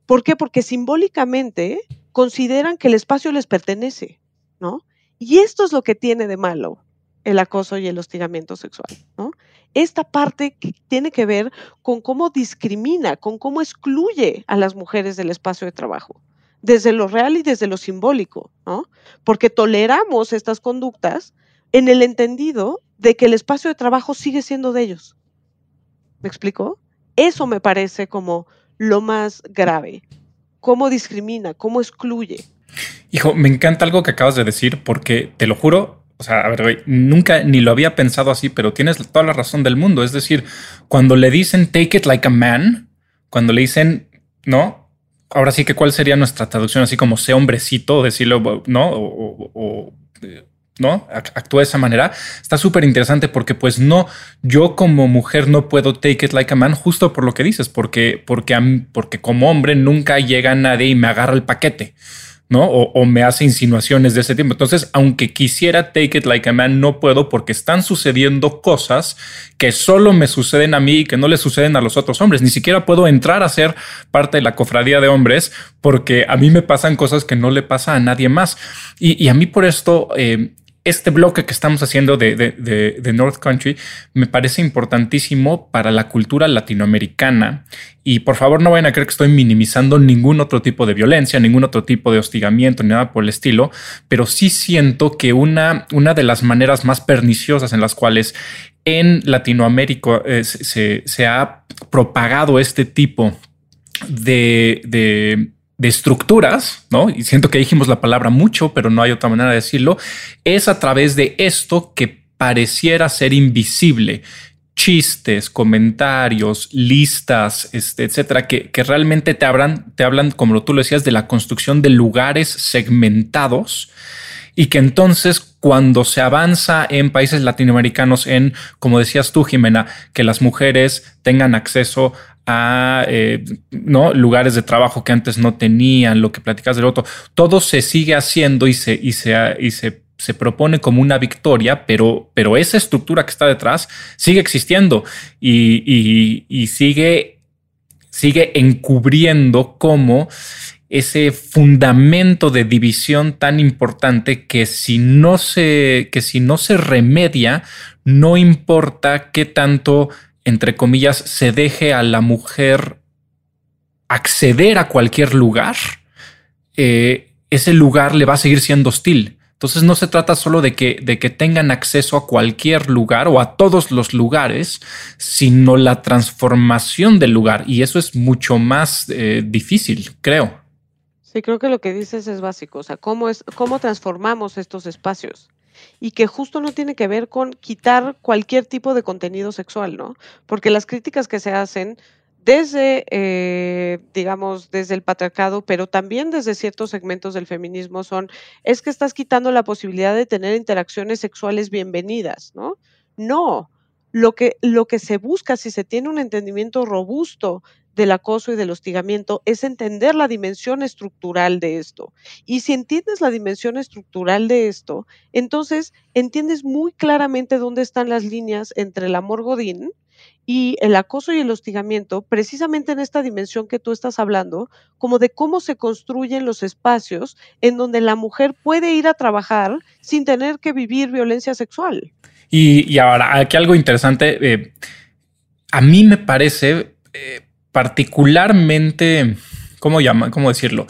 ¿Por qué? Porque simbólicamente consideran que el espacio les pertenece, ¿no? Y esto es lo que tiene de malo el acoso y el hostigamiento sexual, ¿no? Esta parte que tiene que ver con cómo discrimina, con cómo excluye a las mujeres del espacio de trabajo desde lo real y desde lo simbólico, ¿no? Porque toleramos estas conductas en el entendido de que el espacio de trabajo sigue siendo de ellos. ¿Me explico? Eso me parece como lo más grave. Cómo discrimina, cómo excluye. Hijo, me encanta algo que acabas de decir porque te lo juro, o sea, a ver, nunca ni lo había pensado así, pero tienes toda la razón del mundo. Es decir, cuando le dicen take it like a man, cuando le dicen, no, ahora sí que cuál sería nuestra traducción, así como sea hombrecito, decirlo, ¿no? O, ¿no? Actúa de esa manera. Está súper interesante porque pues no, yo como mujer no puedo take it like a man justo por lo que dices, porque, porque, porque como hombre nunca llega nadie y me agarra el paquete. ¿No? O, me hace insinuaciones de ese tipo. Entonces, aunque quisiera take it like a man, no puedo porque están sucediendo cosas que solo me suceden a mí y que no le suceden a los otros hombres. Ni siquiera puedo entrar a ser parte de la cofradía de hombres porque a mí me pasan cosas que no le pasa a nadie más. Y, a mí por esto, eh, este bloque que estamos haciendo de, North Country me parece importantísimo para la cultura latinoamericana. Y por favor, no vayan a creer que estoy minimizando ningún otro tipo de violencia, ningún otro tipo de hostigamiento, ni nada por el estilo, pero sí siento que una, una de las maneras más perniciosas en las cuales en Latinoamérica eh, se, ha propagado este tipo de de estructuras, ¿no? Y siento que dijimos la palabra mucho, pero no hay otra manera de decirlo, es a través de esto que pareciera ser invisible. Chistes, comentarios, listas, este, etcétera, que, que realmente te hablan, te hablan, como tú lo decías, de la construcción de lugares segmentados y que entonces cuando se avanza en países latinoamericanos en, como decías tú, Jimena, que las mujeres tengan acceso a eh, ¿no? lugares de trabajo que antes no tenían, lo que platicas del otro, todo se sigue haciendo y se, y se, y se, se propone como una victoria, pero, pero esa estructura que está detrás sigue existiendo y, y, sigue, sigue encubriendo como ese fundamento de división tan importante que si no se, que si no se remedia, no importa qué tanto entre comillas, se deje a la mujer acceder a cualquier lugar, eh, ese lugar le va a seguir siendo hostil. Entonces no se trata solo de que, de que tengan acceso a cualquier lugar o a todos los lugares, sino la transformación del lugar. Y eso es mucho más eh, difícil, creo. Sí, creo que lo que dices es básico. O sea, cómo, es, cómo transformamos estos espacios y que justo no tiene que ver con quitar cualquier tipo de contenido sexual, ¿no? Porque las críticas que se hacen desde, eh, digamos, desde el patriarcado, pero también desde ciertos segmentos del feminismo son, es que estás quitando la posibilidad de tener interacciones sexuales bienvenidas, ¿no? No, lo que, lo que se busca, si se tiene un entendimiento robusto del acoso y del hostigamiento es entender la dimensión estructural de esto. Y si entiendes la dimensión estructural de esto, entonces entiendes muy claramente dónde están las líneas entre el amor godín y el acoso y el hostigamiento, precisamente en esta dimensión que tú estás hablando, como de cómo se construyen los espacios en donde la mujer puede ir a trabajar sin tener que vivir violencia sexual. Y, ahora, aquí algo interesante, eh, a mí me parece... Eh, particularmente, ¿cómo llama? ¿Cómo decirlo?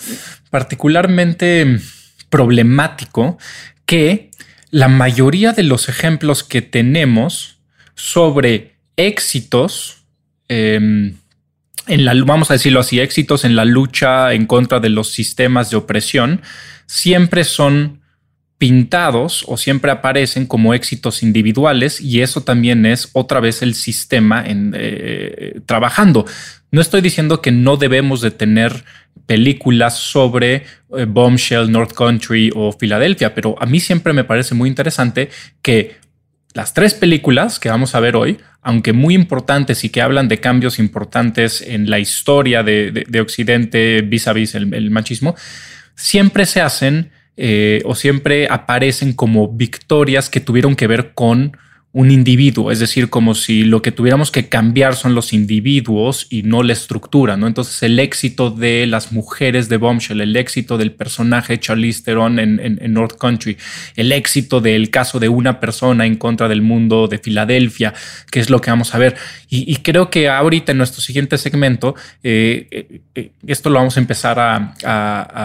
Particularmente problemático que la mayoría de los ejemplos que tenemos sobre éxitos em, en la, vamos a decirlo así, éxitos en la lucha en contra de los sistemas de opresión, siempre son pintados o siempre aparecen como éxitos individuales y eso también es otra vez el sistema en, eh, trabajando. No estoy diciendo que no debemos de tener películas sobre eh, Bombshell, North Country o Filadelfia, pero a mí siempre me parece muy interesante que las tres películas que vamos a ver hoy, aunque muy importantes y que hablan de cambios importantes en la historia de, Occidente vis a vis el machismo, siempre se hacen eh, o siempre aparecen como victorias que tuvieron que ver con un individuo, es decir, como si lo que tuviéramos que cambiar son los individuos y no la estructura, ¿no? Entonces el éxito de las mujeres de Bombshell, el éxito del personaje Charlize Theron en, North Country, el éxito del caso de una persona en contra del mundo de Filadelfia, que es lo que vamos a ver. Y, creo que ahorita en nuestro siguiente segmento, eh, eh, eh, esto lo vamos a empezar a,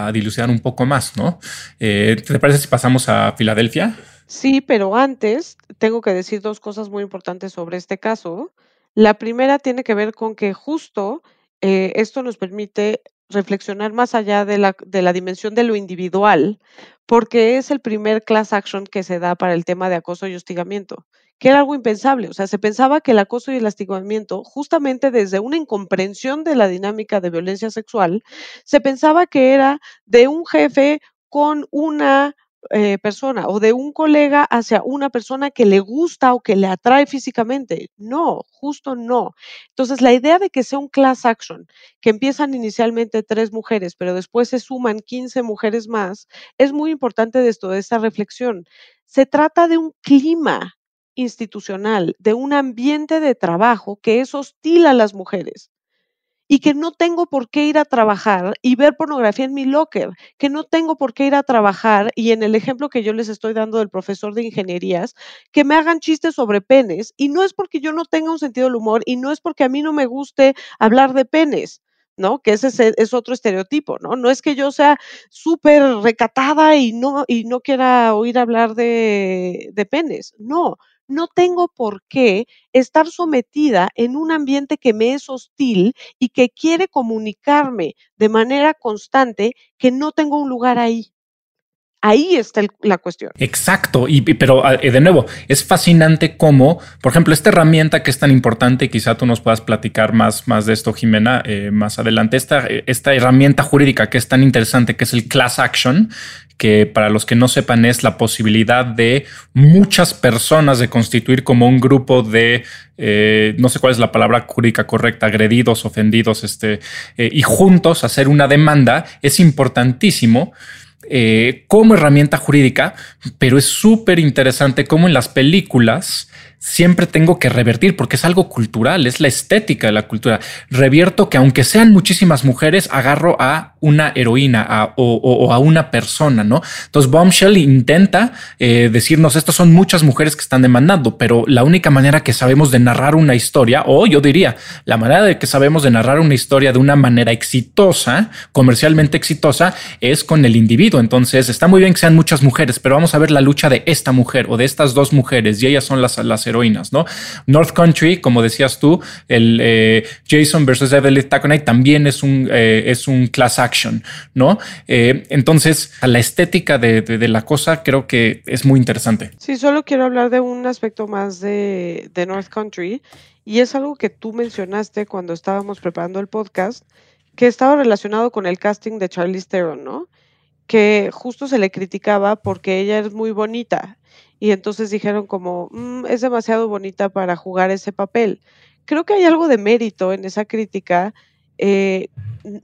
a dilucidar un poco más, ¿no? ¿Te parece si pasamos a Filadelfia? Sí, pero antes tengo que decir dos cosas muy importantes sobre este caso. La primera tiene que ver con que justo eh, esto nos permite reflexionar más allá de la, de la dimensión de lo individual, porque es el primer class action que se da para el tema de acoso y hostigamiento, que era algo impensable. O sea, se pensaba que el acoso y el hostigamiento, justamente desde una incomprensión de la dinámica de violencia sexual, se pensaba que era de un jefe con una eh, persona o de un colega hacia una persona que le gusta o que le atrae físicamente. No, justo no. Entonces, la idea de que sea un class action, que empiezan inicialmente tres mujeres, pero después se suman 15 mujeres más, es muy importante de esto, de esta reflexión. Se trata de un clima institucional, de un ambiente de trabajo que es hostil a las mujeres y que no tengo por qué ir a trabajar y ver pornografía en mi locker, que no tengo por qué ir a trabajar y en el ejemplo que yo les estoy dando del profesor de ingenierías, que me hagan chistes sobre penes y no es porque yo no tenga un sentido del humor y no es porque a mí no me guste hablar de penes. ¿no? Que ese es, otro estereotipo, ¿no? No es que yo sea súper recatada y no, y no quiera oír hablar de, de penes, no, no tengo por qué estar sometida en un ambiente que me es hostil y que quiere comunicarme de manera constante que no tengo un lugar ahí. Ahí está la cuestión. Exacto, y, pero ah, de nuevo, es fascinante cómo, por ejemplo, esta herramienta que es tan importante, quizá tú nos puedas platicar más, más de esto, Jimena, eh, más adelante, esta, esta herramienta jurídica que es tan interesante, que es el class action, que para los que no sepan es la posibilidad de muchas personas de constituir como un grupo de, eh, no sé cuál es la palabra jurídica correcta, agredidos, ofendidos, este, eh, y juntos hacer una demanda, es importantísimo. Eh, como herramienta jurídica, pero es súper interesante cómo en las películas siempre tengo que revertir porque es algo cultural, es la estética de la cultura. Revierto que aunque sean muchísimas mujeres, agarro a una heroína o, a una persona, ¿no? Entonces Bombshell intenta eh, decirnos, estas son muchas mujeres que están demandando, pero la única manera que sabemos de narrar una historia, o yo diría, la manera de que sabemos de narrar una historia de una manera exitosa, comercialmente exitosa, es con el individuo. Entonces está muy bien que sean muchas mujeres, pero vamos a ver la lucha de esta mujer o de estas dos mujeres y ellas son las, las heroínas, ¿no? North Country, como decías tú, el eh, Jason versus Evelyn Taconite también es un, eh, es un class action, ¿no? Eh, entonces, a la estética de, la cosa creo que es muy interesante. Sí, solo quiero hablar de un aspecto más de, de North Country y es algo que tú mencionaste cuando estábamos preparando el podcast, que estaba relacionado con el casting de Charlize Theron, ¿no? que justo se le criticaba porque ella es muy bonita y entonces dijeron como, mm, es demasiado bonita para jugar ese papel. Creo que hay algo de mérito en esa crítica, eh,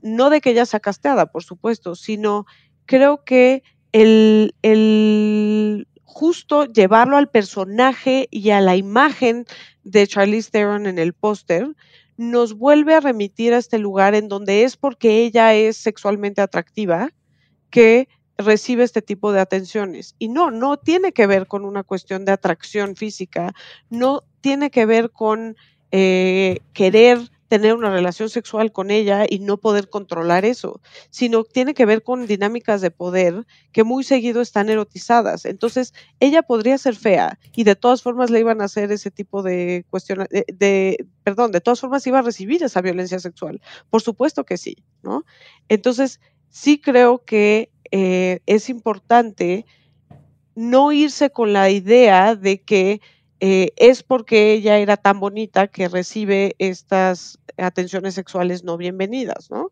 no de que ella sea casteada, por supuesto, sino creo que el, el justo llevarlo al personaje y a la imagen de Charlize Theron en el póster, nos vuelve a remitir a este lugar en donde es porque ella es sexualmente atractiva que recibe este tipo de atenciones. Y no, no tiene que ver con una cuestión de atracción física, no tiene que ver con eh, querer tener una relación sexual con ella y no poder controlar eso, sino tiene que ver con dinámicas de poder que muy seguido están erotizadas. Entonces, ella podría ser fea y de todas formas le iban a hacer ese tipo de cuestiones, de, perdón, de todas formas iba a recibir esa violencia sexual. Por supuesto que sí, ¿no? Entonces, sí creo que eh, es importante no irse con la idea de que eh, es porque ella era tan bonita que recibe estas atenciones sexuales no bienvenidas, ¿no?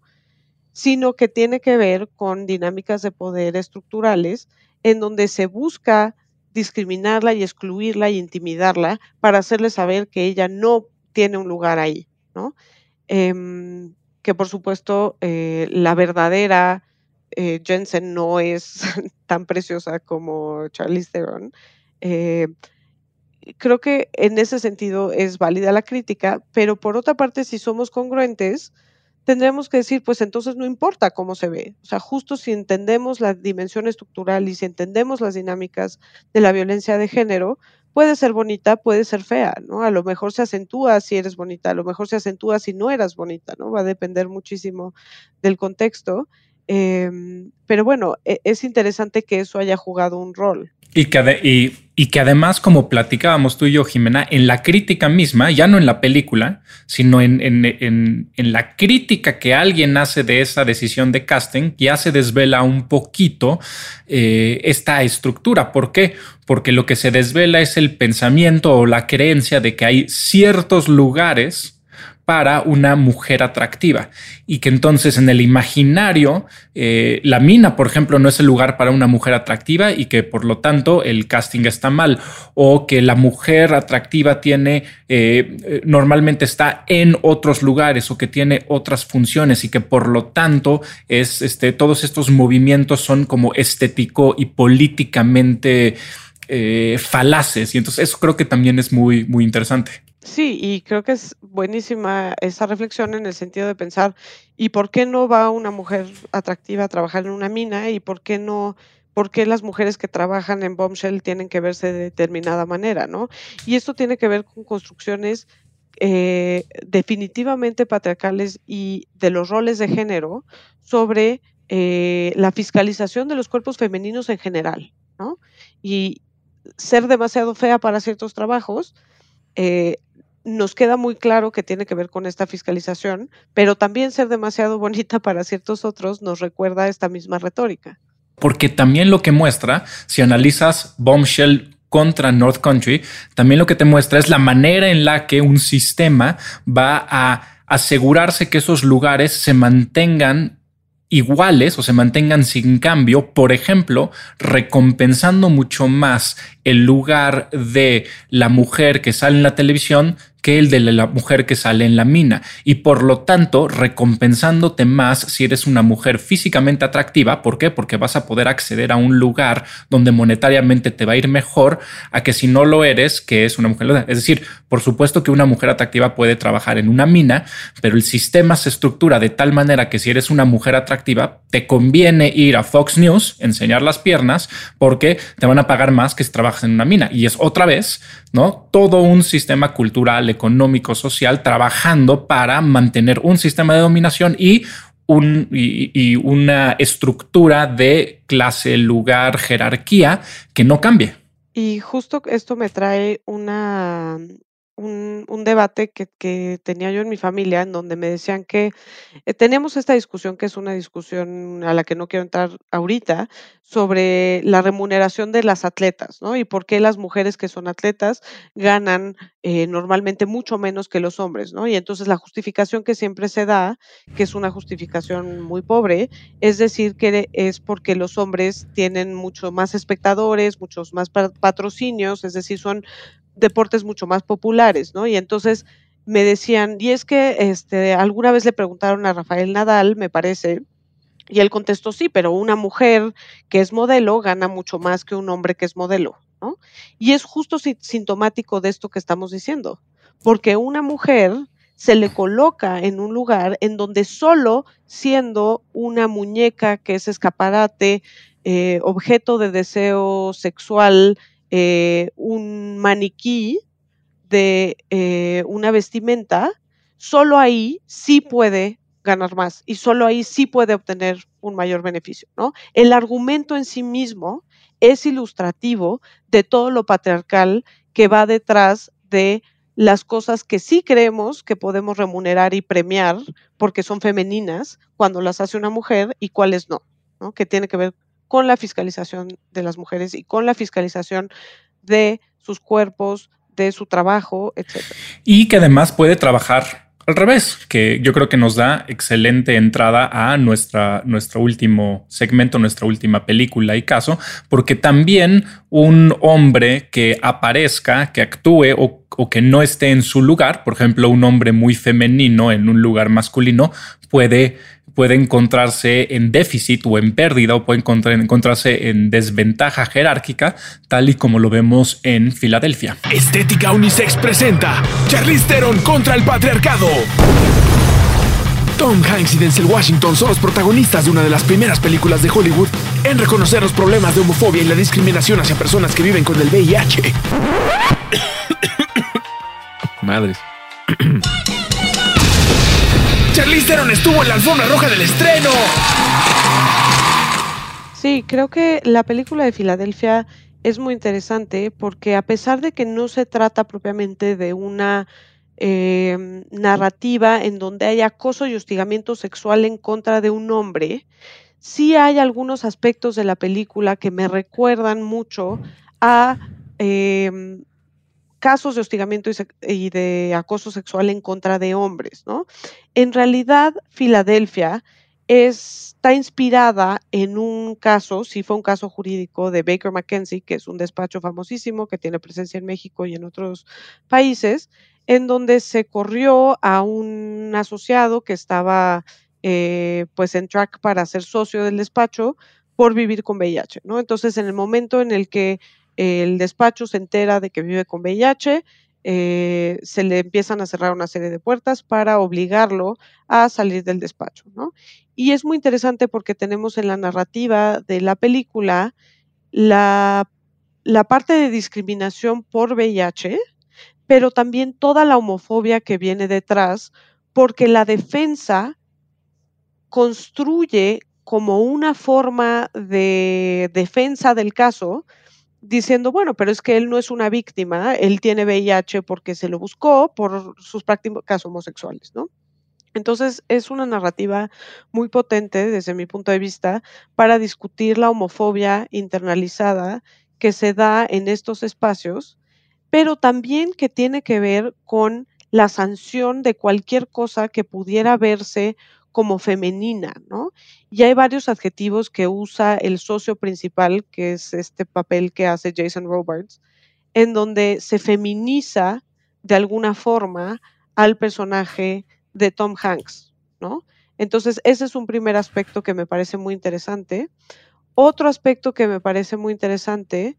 Sino que tiene que ver con dinámicas de poder estructurales en donde se busca discriminarla y excluirla y intimidarla para hacerle saber que ella no tiene un lugar ahí, ¿no? Em, que por supuesto eh, la verdadera eh, Jensen no es tan preciosa como Charlize Theron. Eh, creo que en ese sentido es válida la crítica, pero por otra parte, si somos congruentes, tendremos que decir, pues entonces no importa cómo se ve. O sea, justo si entendemos la dimensión estructural y si entendemos las dinámicas de la violencia de género, puede ser bonita, puede ser fea, ¿no? A lo mejor se acentúa si eres bonita, a lo mejor se acentúa si no eras bonita, ¿no? Va a depender muchísimo del contexto. Em, pero bueno, e, es interesante que eso haya jugado un rol. Y que, y, que además, como platicábamos tú y yo, Jimena, en la crítica misma, ya no en la película, sino en, en, la crítica que alguien hace de esa decisión de casting, ya se desvela un poquito eh, esta estructura. ¿Por qué? Porque lo que se desvela es el pensamiento o la creencia de que hay ciertos lugares para una mujer atractiva y que entonces en el imaginario eh, la mina, por ejemplo, no es el lugar para una mujer atractiva y que por lo tanto el casting está mal o que la mujer atractiva tiene eh, normalmente está en otros lugares o que tiene otras funciones y que por lo tanto es este todos estos movimientos son como estético y políticamente eh, falaces y entonces eso creo que también es muy muy interesante. Sí, y creo que es buenísima esa reflexión en el sentido de pensar, ¿y por qué no va una mujer atractiva a trabajar en una mina? ¿Y por qué no, por qué las mujeres que trabajan en Bombshell tienen que verse de determinada manera, ¿no? Y esto tiene que ver con construcciones eh, definitivamente patriarcales y de los roles de género sobre eh, la fiscalización de los cuerpos femeninos en general, ¿no? Y ser demasiado fea para ciertos trabajos eh, nos queda muy claro que tiene que ver con esta fiscalización, pero también ser demasiado bonita para ciertos otros nos recuerda esta misma retórica. Porque también lo que muestra, si analizas Bombshell contra North Country, también lo que te muestra es la manera en la que un sistema va a asegurarse que esos lugares se mantengan iguales o se mantengan sin cambio, por ejemplo, recompensando mucho más el lugar de la mujer que sale en la televisión que el de la mujer que sale en la mina y por lo tanto recompensándote más si eres una mujer físicamente atractiva. ¿Por qué? Porque vas a poder acceder a un lugar donde monetariamente te va a ir mejor a que si no lo eres, que es una mujer. Es decir, por supuesto que una mujer atractiva puede trabajar en una mina, pero el sistema se estructura de tal manera que si eres una mujer atractiva, te conviene ir a Fox News, enseñar las piernas, porque te van a pagar más que si trabajas en una mina. Y es otra vez, ¿no? Todo un sistema cultural económico, social, trabajando para mantener un sistema de dominación y, un, y, una estructura de clase, lugar, jerarquía que no cambie. Y justo esto me trae una, un, debate que, tenía yo en mi familia, en donde me decían que eh, tenemos esta discusión, que es una discusión a la que no quiero entrar ahorita, sobre la remuneración de las atletas, ¿no? Y por qué las mujeres que son atletas ganan eh, normalmente mucho menos que los hombres, ¿no? Y entonces la justificación que siempre se da, que es una justificación muy pobre, es decir, que es porque los hombres tienen mucho más espectadores, muchos más patrocinios, es decir, son deportes mucho más populares, ¿no? Y entonces me decían, y es que este, alguna vez le preguntaron a Rafael Nadal, me parece, y él contestó sí, pero una mujer que es modelo gana mucho más que un hombre que es modelo, ¿no? Y es justo sintomático de esto que estamos diciendo, porque una mujer se le coloca en un lugar en donde solo siendo una muñeca que es escaparate, eh, objeto de deseo sexual, eh, un maniquí de eh, una vestimenta, solo ahí sí puede ganar más y solo ahí sí puede obtener un mayor beneficio, ¿no? El argumento en sí mismo es ilustrativo de todo lo patriarcal que va detrás de las cosas que sí creemos que podemos remunerar y premiar porque son femeninas cuando las hace una mujer y cuáles no, ¿no? que tiene que ver con la fiscalización de las mujeres y con la fiscalización de sus cuerpos, de su trabajo, etc. Y que además puede trabajar al revés, que yo creo que nos da excelente entrada a nuestra, nuestro último segmento, nuestra última película y caso, porque también un hombre que aparezca, que actúe o, o que no esté en su lugar, por ejemplo, un hombre muy femenino en un lugar masculino, puede puede encontrarse en déficit o en pérdida o puede encontrarse en desventaja jerárquica, tal y como lo vemos en Filadelfia. Estética Unisex presenta Charlize Theron contra el patriarcado. Tom Hanks y Denzel Washington son los protagonistas de una de las primeras películas de Hollywood en reconocer los problemas de homofobia y la discriminación hacia personas que viven con el VIH. Madres. Charlize Theron estuvo en la alfombra roja del estreno. Sí, creo que la película de Filadelfia es muy interesante porque a pesar de que no se trata propiamente de una eh, narrativa en donde hay acoso y hostigamiento sexual en contra de un hombre, sí hay algunos aspectos de la película que me recuerdan mucho a eh, casos de hostigamiento y, de acoso sexual en contra de hombres, ¿no? En realidad, Filadelfia está inspirada en un caso, sí fue un caso jurídico de Baker McKenzie, que es un despacho famosísimo que tiene presencia en México y en otros países, en donde se corrió a un asociado que estaba eh, pues en track para ser socio del despacho por vivir con VIH, ¿no? Entonces, en el momento en el que el despacho se entera de que vive con VIH, eh, se le empiezan a cerrar una serie de puertas para obligarlo a salir del despacho, ¿no? Y es muy interesante porque tenemos en la narrativa de la película la, la parte de discriminación por VIH, pero también toda la homofobia que viene detrás, porque la defensa construye como una forma de defensa del caso, diciendo, bueno, pero es que él no es una víctima, él tiene VIH porque se lo buscó por sus prácticas homosexuales, ¿no? Entonces es una narrativa muy potente desde mi punto de vista para discutir la homofobia internalizada que se da en estos espacios, pero también que tiene que ver con la sanción de cualquier cosa que pudiera verse como femenina, ¿no? Y hay varios adjetivos que usa el socio principal, que es este papel que hace Jason Robards, en donde se feminiza de alguna forma al personaje de Tom Hanks, ¿no? Entonces, ese es un primer aspecto que me parece muy interesante. Otro aspecto que me parece muy interesante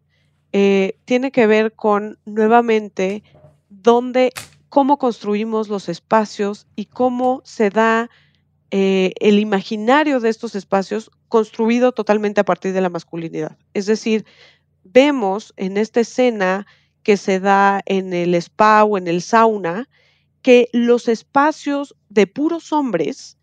eh, tiene que ver con, nuevamente, dónde, cómo construimos los espacios y cómo se da eh, el imaginario de estos espacios construido totalmente a partir de la masculinidad. Es decir, vemos en esta escena que se da en el spa o en el sauna, que los espacios de puros hombres,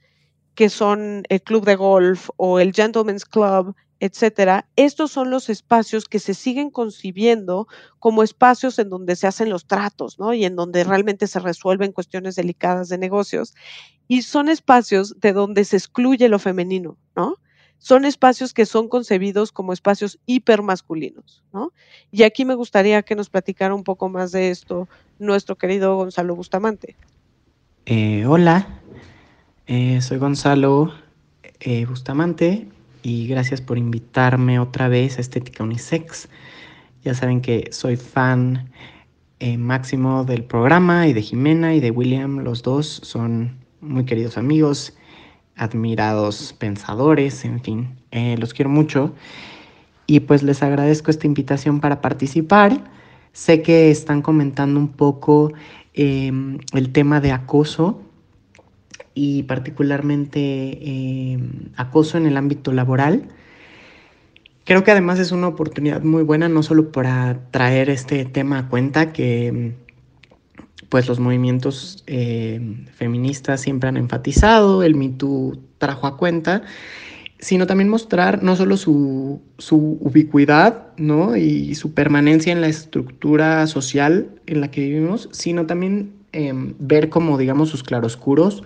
que son el club de golf o el gentleman's club, etcétera, estos son los espacios que se siguen concibiendo como espacios en donde se hacen los tratos, ¿no? Y en donde realmente se resuelven cuestiones delicadas de negocios. Y son espacios de donde se excluye lo femenino, ¿no? Son espacios que son concebidos como espacios hipermasculinos, ¿no? Y aquí me gustaría que nos platicara un poco más de esto nuestro querido Gonzalo Bustamante. Eh, hola, eh, soy Gonzalo eh, Bustamante y gracias por invitarme otra vez a Estética Unisex. Ya saben que soy fan eh, máximo del programa y de Jimena y de William. Los dos son muy queridos amigos, admirados pensadores, en fin, eh, los quiero mucho. Y pues les agradezco esta invitación para participar. Sé que están comentando un poco em, el tema de acoso y particularmente em, acoso en el ámbito laboral. Creo que además es una oportunidad muy buena, no solo para traer este tema a cuenta, que pues los movimientos eh, feministas siempre han enfatizado, el Me Too trajo a cuenta, sino también mostrar no solo su, ubicuidad ¿no? y su permanencia en la estructura social en la que vivimos, sino también em, ver como, digamos, sus claroscuros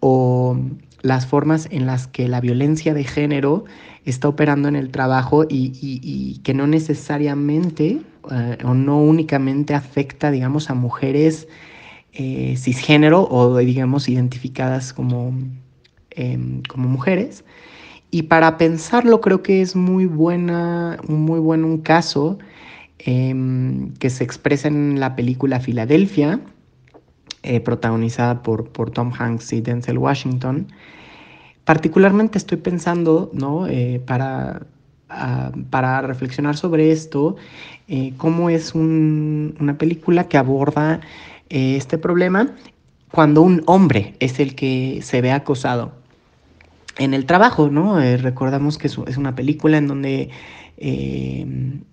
o las formas en las que la violencia de género está operando en el trabajo y, que no necesariamente eh, o no únicamente afecta, digamos, a mujeres eh, cisgénero o, digamos, identificadas como, em, como mujeres, y para pensarlo creo que es muy buena, muy bueno un caso em, que se expresa en la película Filadelfia, eh, protagonizada por, por, Tom Hanks y Denzel Washington. Particularmente estoy pensando, ¿no? Eh, para, ah, para reflexionar sobre esto, eh, cómo es una película que aborda este problema cuando un hombre es el que se ve acosado en el trabajo, ¿no? Recordamos que es, una película en donde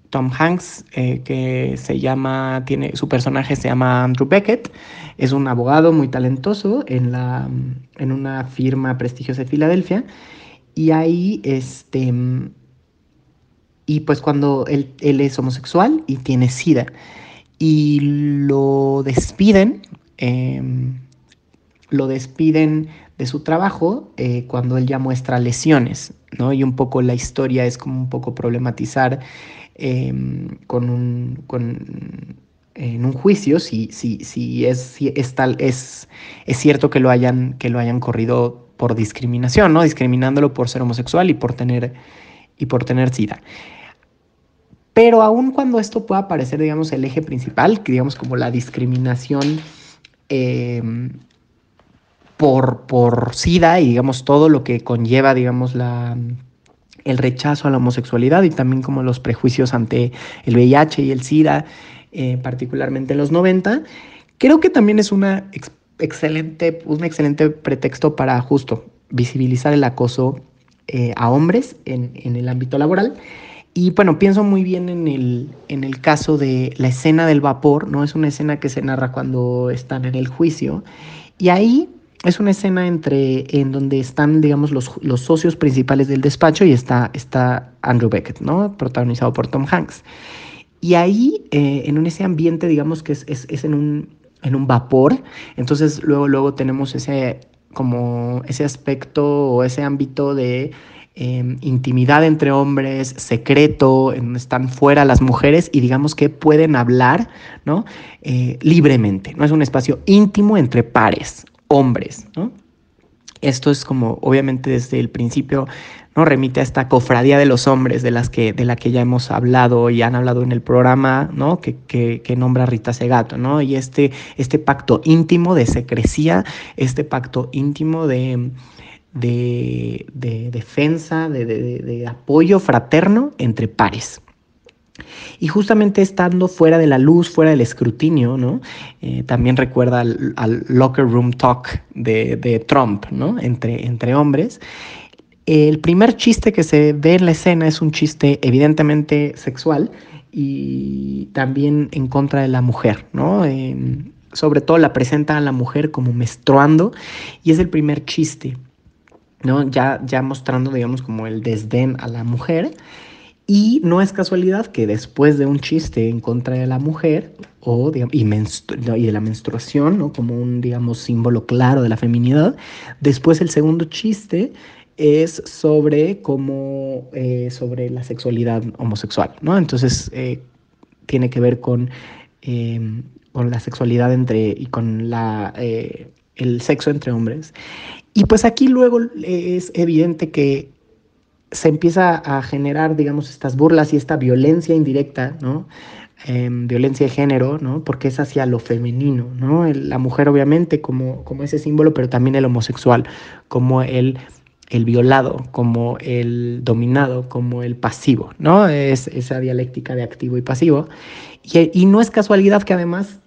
Tom Hanks, eh, que se llama, tiene, su personaje se llama Andrew Beckett, es un abogado muy talentoso en, la, en una firma prestigiosa de Filadelfia, y ahí, este, y pues cuando él, él es homosexual y tiene SIDA, y lo despiden, lo despiden de su trabajo eh, cuando él ya muestra lesiones, ¿no? Y un poco la historia es como un poco problematizar em, con un, en un juicio si, si, si, es, si es, tal, es, es cierto que lo, hayan, que lo hayan corrido por discriminación, ¿no? Discriminándolo por ser homosexual y por tener, y por tener SIDA. Pero aun cuando esto pueda parecer, digamos, el eje principal, que digamos como la discriminación em, por, por SIDA y digamos todo lo que conlleva, digamos, la, el rechazo a la homosexualidad y también como los prejuicios ante el VIH y el SIDA, eh, particularmente en los 90, creo que también es una excelente, un excelente pretexto para justo visibilizar el acoso eh, a hombres en, en, el ámbito laboral. Y bueno, pienso muy bien en el, en el caso de la escena del vapor, ¿no? Es una escena que se narra cuando están en el juicio. Y ahí es una escena entre, en donde están, digamos, los, los socios principales del despacho y está, está Andrew Beckett, ¿no? Protagonizado por Tom Hanks. Y ahí, eh, en ese ambiente, digamos que es, es, es, en, un, en un vapor, entonces luego, luego tenemos ese, como ese aspecto o ese ámbito de em, intimidad entre hombres, secreto, en donde están fuera las mujeres y digamos que pueden hablar, ¿no? Eh, libremente, ¿no? Es un espacio íntimo entre pares, hombres, ¿no? Esto es como, obviamente, desde el principio, ¿no? Remite a esta cofradía de los hombres de, las que, de la que ya hemos hablado y han hablado en el programa, ¿no? Que, que, nombra Rita Segato, ¿no? Y este, este pacto íntimo de secrecía, este pacto íntimo de, de, de defensa, de, de apoyo fraterno entre pares. Y justamente estando fuera de la luz, fuera del escrutinio, ¿no? Eh, también recuerda al, locker room talk de, Trump, ¿no? Entre, hombres. El primer chiste que se ve en la escena es un chiste evidentemente sexual y también en contra de la mujer. Em, sobre todo la presenta a la mujer como menstruando y es el primer chiste, ¿no? Ya, ya mostrando, digamos, como el desdén a la mujer y no es casualidad que después de un chiste en contra de la mujer o, y, de la menstruación, ¿no? como un digamos, símbolo claro de la feminidad, después el segundo chiste es sobre cómo, eh, sobre la sexualidad homosexual, ¿no? Entonces eh, tiene que ver con, em, con la sexualidad entre y con la, eh, el sexo entre hombres. Y pues aquí luego es evidente que se empieza a generar, digamos, estas burlas y esta violencia indirecta, ¿no? Em, violencia de género, ¿no? Porque es hacia lo femenino, ¿no? la mujer obviamente como, como ese símbolo, pero también el homosexual, como el, el violado, como el dominado, como el pasivo, ¿no? Es esa dialéctica de activo y pasivo. Y, y no es casualidad que además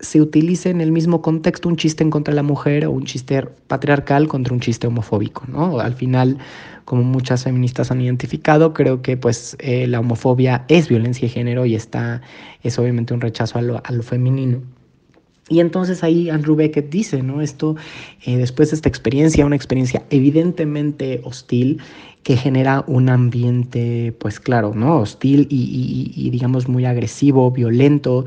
se utilice en el mismo contexto un chiste en contra de la mujer o un chiste patriarcal contra un chiste homofóbico, ¿no? Al final como muchas feministas han identificado, creo que pues eh, la homofobia es violencia de género y está, es obviamente un rechazo a lo, femenino. Y entonces ahí Andrew Beckett dice, ¿no? Esto, eh, después de esta experiencia, una experiencia evidentemente hostil, que genera un ambiente, pues claro, ¿no? Hostil y, digamos muy agresivo, violento,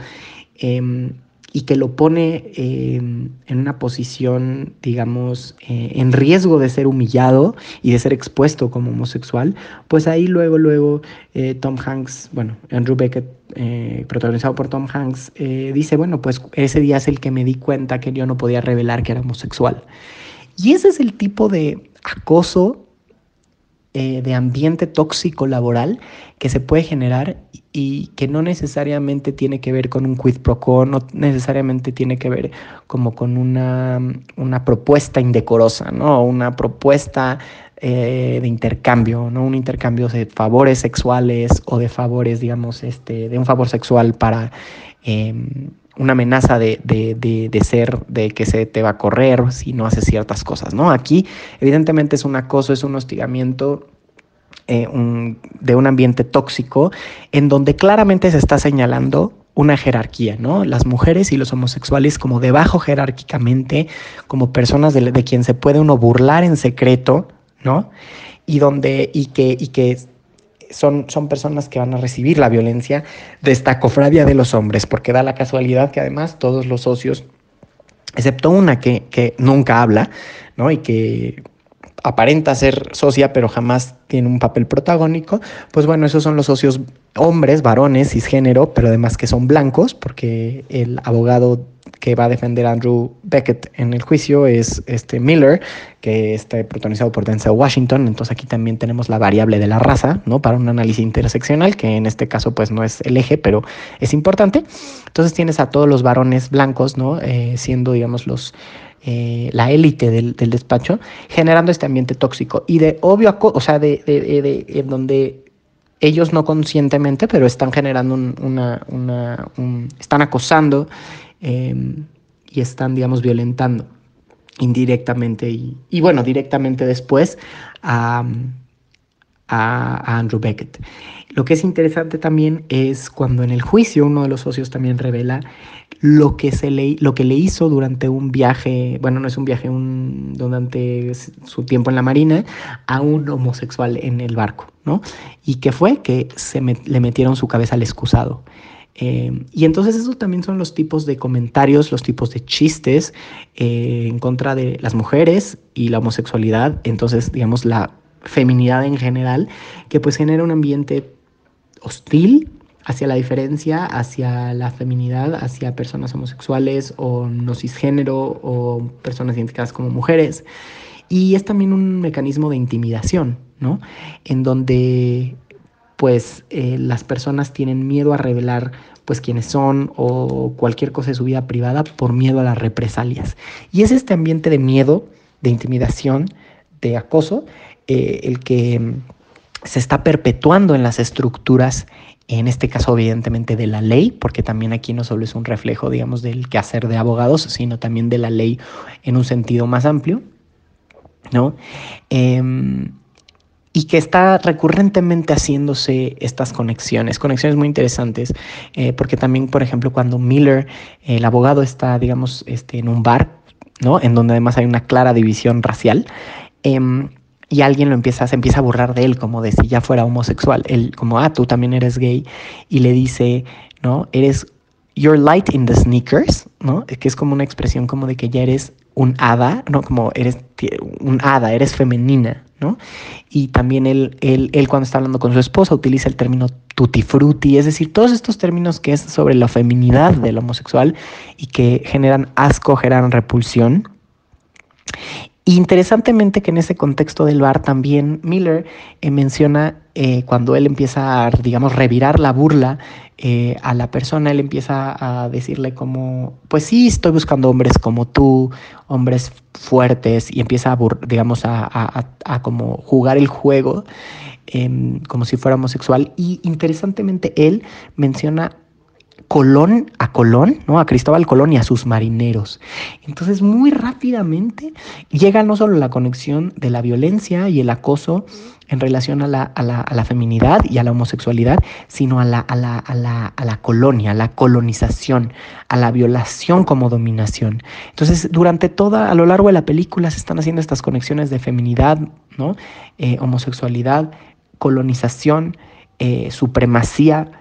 em, y que lo pone em, en una posición, digamos, eh, en riesgo de ser humillado y de ser expuesto como homosexual, pues ahí luego, luego eh, Tom Hanks, bueno, Andrew Beckett, eh, protagonizado por Tom Hanks, dice, bueno, pues ese día es el que me di cuenta que yo no podía revelar que era homosexual. Y ese es el tipo de acoso de ambiente tóxico laboral que se puede generar y que no necesariamente tiene que ver con un quid pro quo, no necesariamente tiene que ver como con una, una propuesta indecorosa, ¿no? Una propuesta eh, de intercambio, ¿no? Un intercambio de favores sexuales o de favores, digamos, este, de un favor sexual para em, una amenaza de, de, de, de, ser, de que se te va a correr si no haces ciertas cosas, ¿no? Aquí, evidentemente, es un acoso, es un hostigamiento eh, de un ambiente tóxico en donde claramente se está señalando una jerarquía, ¿no? Las mujeres y los homosexuales como debajo jerárquicamente, como personas de, quien se puede uno burlar en secreto, ¿no? Y donde, y que, y que son, son personas que van a recibir la violencia de esta cofradia de los hombres, porque da la casualidad que además todos los socios, excepto una que, que nunca habla, ¿no? Y que aparenta ser socia, pero jamás tiene un papel protagónico, pues bueno, esos son los socios hombres, varones, cisgénero, pero además que son blancos, porque el abogado que va a defender a Andrew Beckett en el juicio es este Miller, que está protagonizado por Denzel Washington, entonces aquí también tenemos la variable de la raza, ¿no? Para un análisis interseccional, que en este caso pues no es el eje, pero es importante. Entonces tienes a todos los varones blancos, ¿no? Eh, siendo, digamos, los eh, la élite del, despacho, generando este ambiente tóxico. Y de obvio, o sea, de, de, donde ellos no conscientemente, pero están generando una, están acosando em, y están, digamos, violentando indirectamente y bueno, directamente después a, a, Andrew Beckett. Lo que es interesante también es cuando en el juicio uno de los socios también revela lo que, se le, lo que le hizo durante un viaje, bueno, no es un viaje, un, durante su tiempo en la marina, a un homosexual en el barco, ¿no? Y que fue que se le metieron su cabeza al excusado. Eh, y entonces esos también son los tipos de comentarios, los tipos de chistes eh, en contra de las mujeres y la homosexualidad. Entonces, digamos, la feminidad en general, que pues genera un ambiente hostil hacia la diferencia, hacia la feminidad, hacia personas homosexuales o no cisgénero o personas identificadas como mujeres. Y es también un mecanismo de intimidación, ¿no? En donde pues eh, las personas tienen miedo a revelar pues quiénes son o cualquier cosa de su vida privada por miedo a las represalias. Y es este ambiente de miedo, de intimidación, de acoso, eh, el que mm, se está perpetuando en las estructuras, en este caso evidentemente de la ley, porque también aquí no solo es un reflejo, digamos, del quehacer de abogados, sino también de la ley en un sentido más amplio, ¿no? Em, y que está recurrentemente haciéndose estas conexiones, conexiones muy interesantes, eh, porque también, por ejemplo, cuando Miller, el abogado, está, digamos, este, en un bar, ¿no? En donde además hay una clara división racial, em, y alguien lo empieza, se empieza a burlar de él como de si ya fuera homosexual, él como, ah, tú también eres gay, y le dice, ¿no? Eres, you're light in the sneakers, ¿no? Que es como una expresión como de que ya eres un hada, ¿no? Como eres un hada, eres femenina, ¿no? Y también él, él, él cuando está hablando con su esposa utiliza el término tutti frutti, es decir, todos estos términos que es sobre la feminidad del homosexual y que generan asco, generan repulsión. Interesantemente que en ese contexto del bar también Miller eh, menciona eh, cuando él empieza a, digamos, revirar la burla eh, a la persona, él empieza a decirle como, pues sí, estoy buscando hombres como tú, hombres fuertes, y empieza a, digamos, a, como jugar el juego em, como si fuera homosexual. Y interesantemente él menciona Colón a Colón, ¿no? A Cristóbal Colón y a sus marineros. Entonces, muy rápidamente llega no solo la conexión de la violencia y el acoso en relación a la, a la, a la feminidad y a la homosexualidad, sino a la, a, la, a, la, a la colonia, a la colonización, a la violación como dominación. Entonces, durante toda, a lo largo de la película se están haciendo estas conexiones de feminidad, ¿no? Eh, homosexualidad, colonización, eh, supremacía,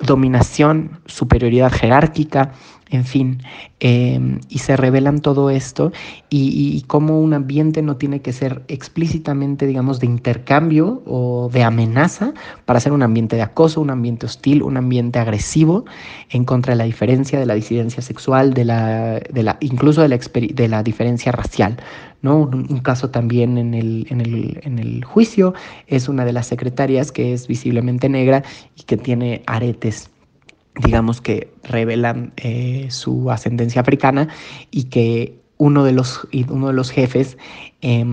dominación, superioridad jerárquica, en fin, em, y se revelan todo esto y, y, cómo un ambiente no tiene que ser explícitamente, digamos, de intercambio o de amenaza para ser un ambiente de acoso, un ambiente hostil, un ambiente agresivo en contra de la diferencia, de la disidencia sexual, de la, de la, incluso de la, de la diferencia racial. Un, caso también en el, en, el, en el juicio es una de las secretarias que es visiblemente negra y que tiene aretes digamos que revelan eh, su ascendencia africana y que uno de los, uno de los jefes eh,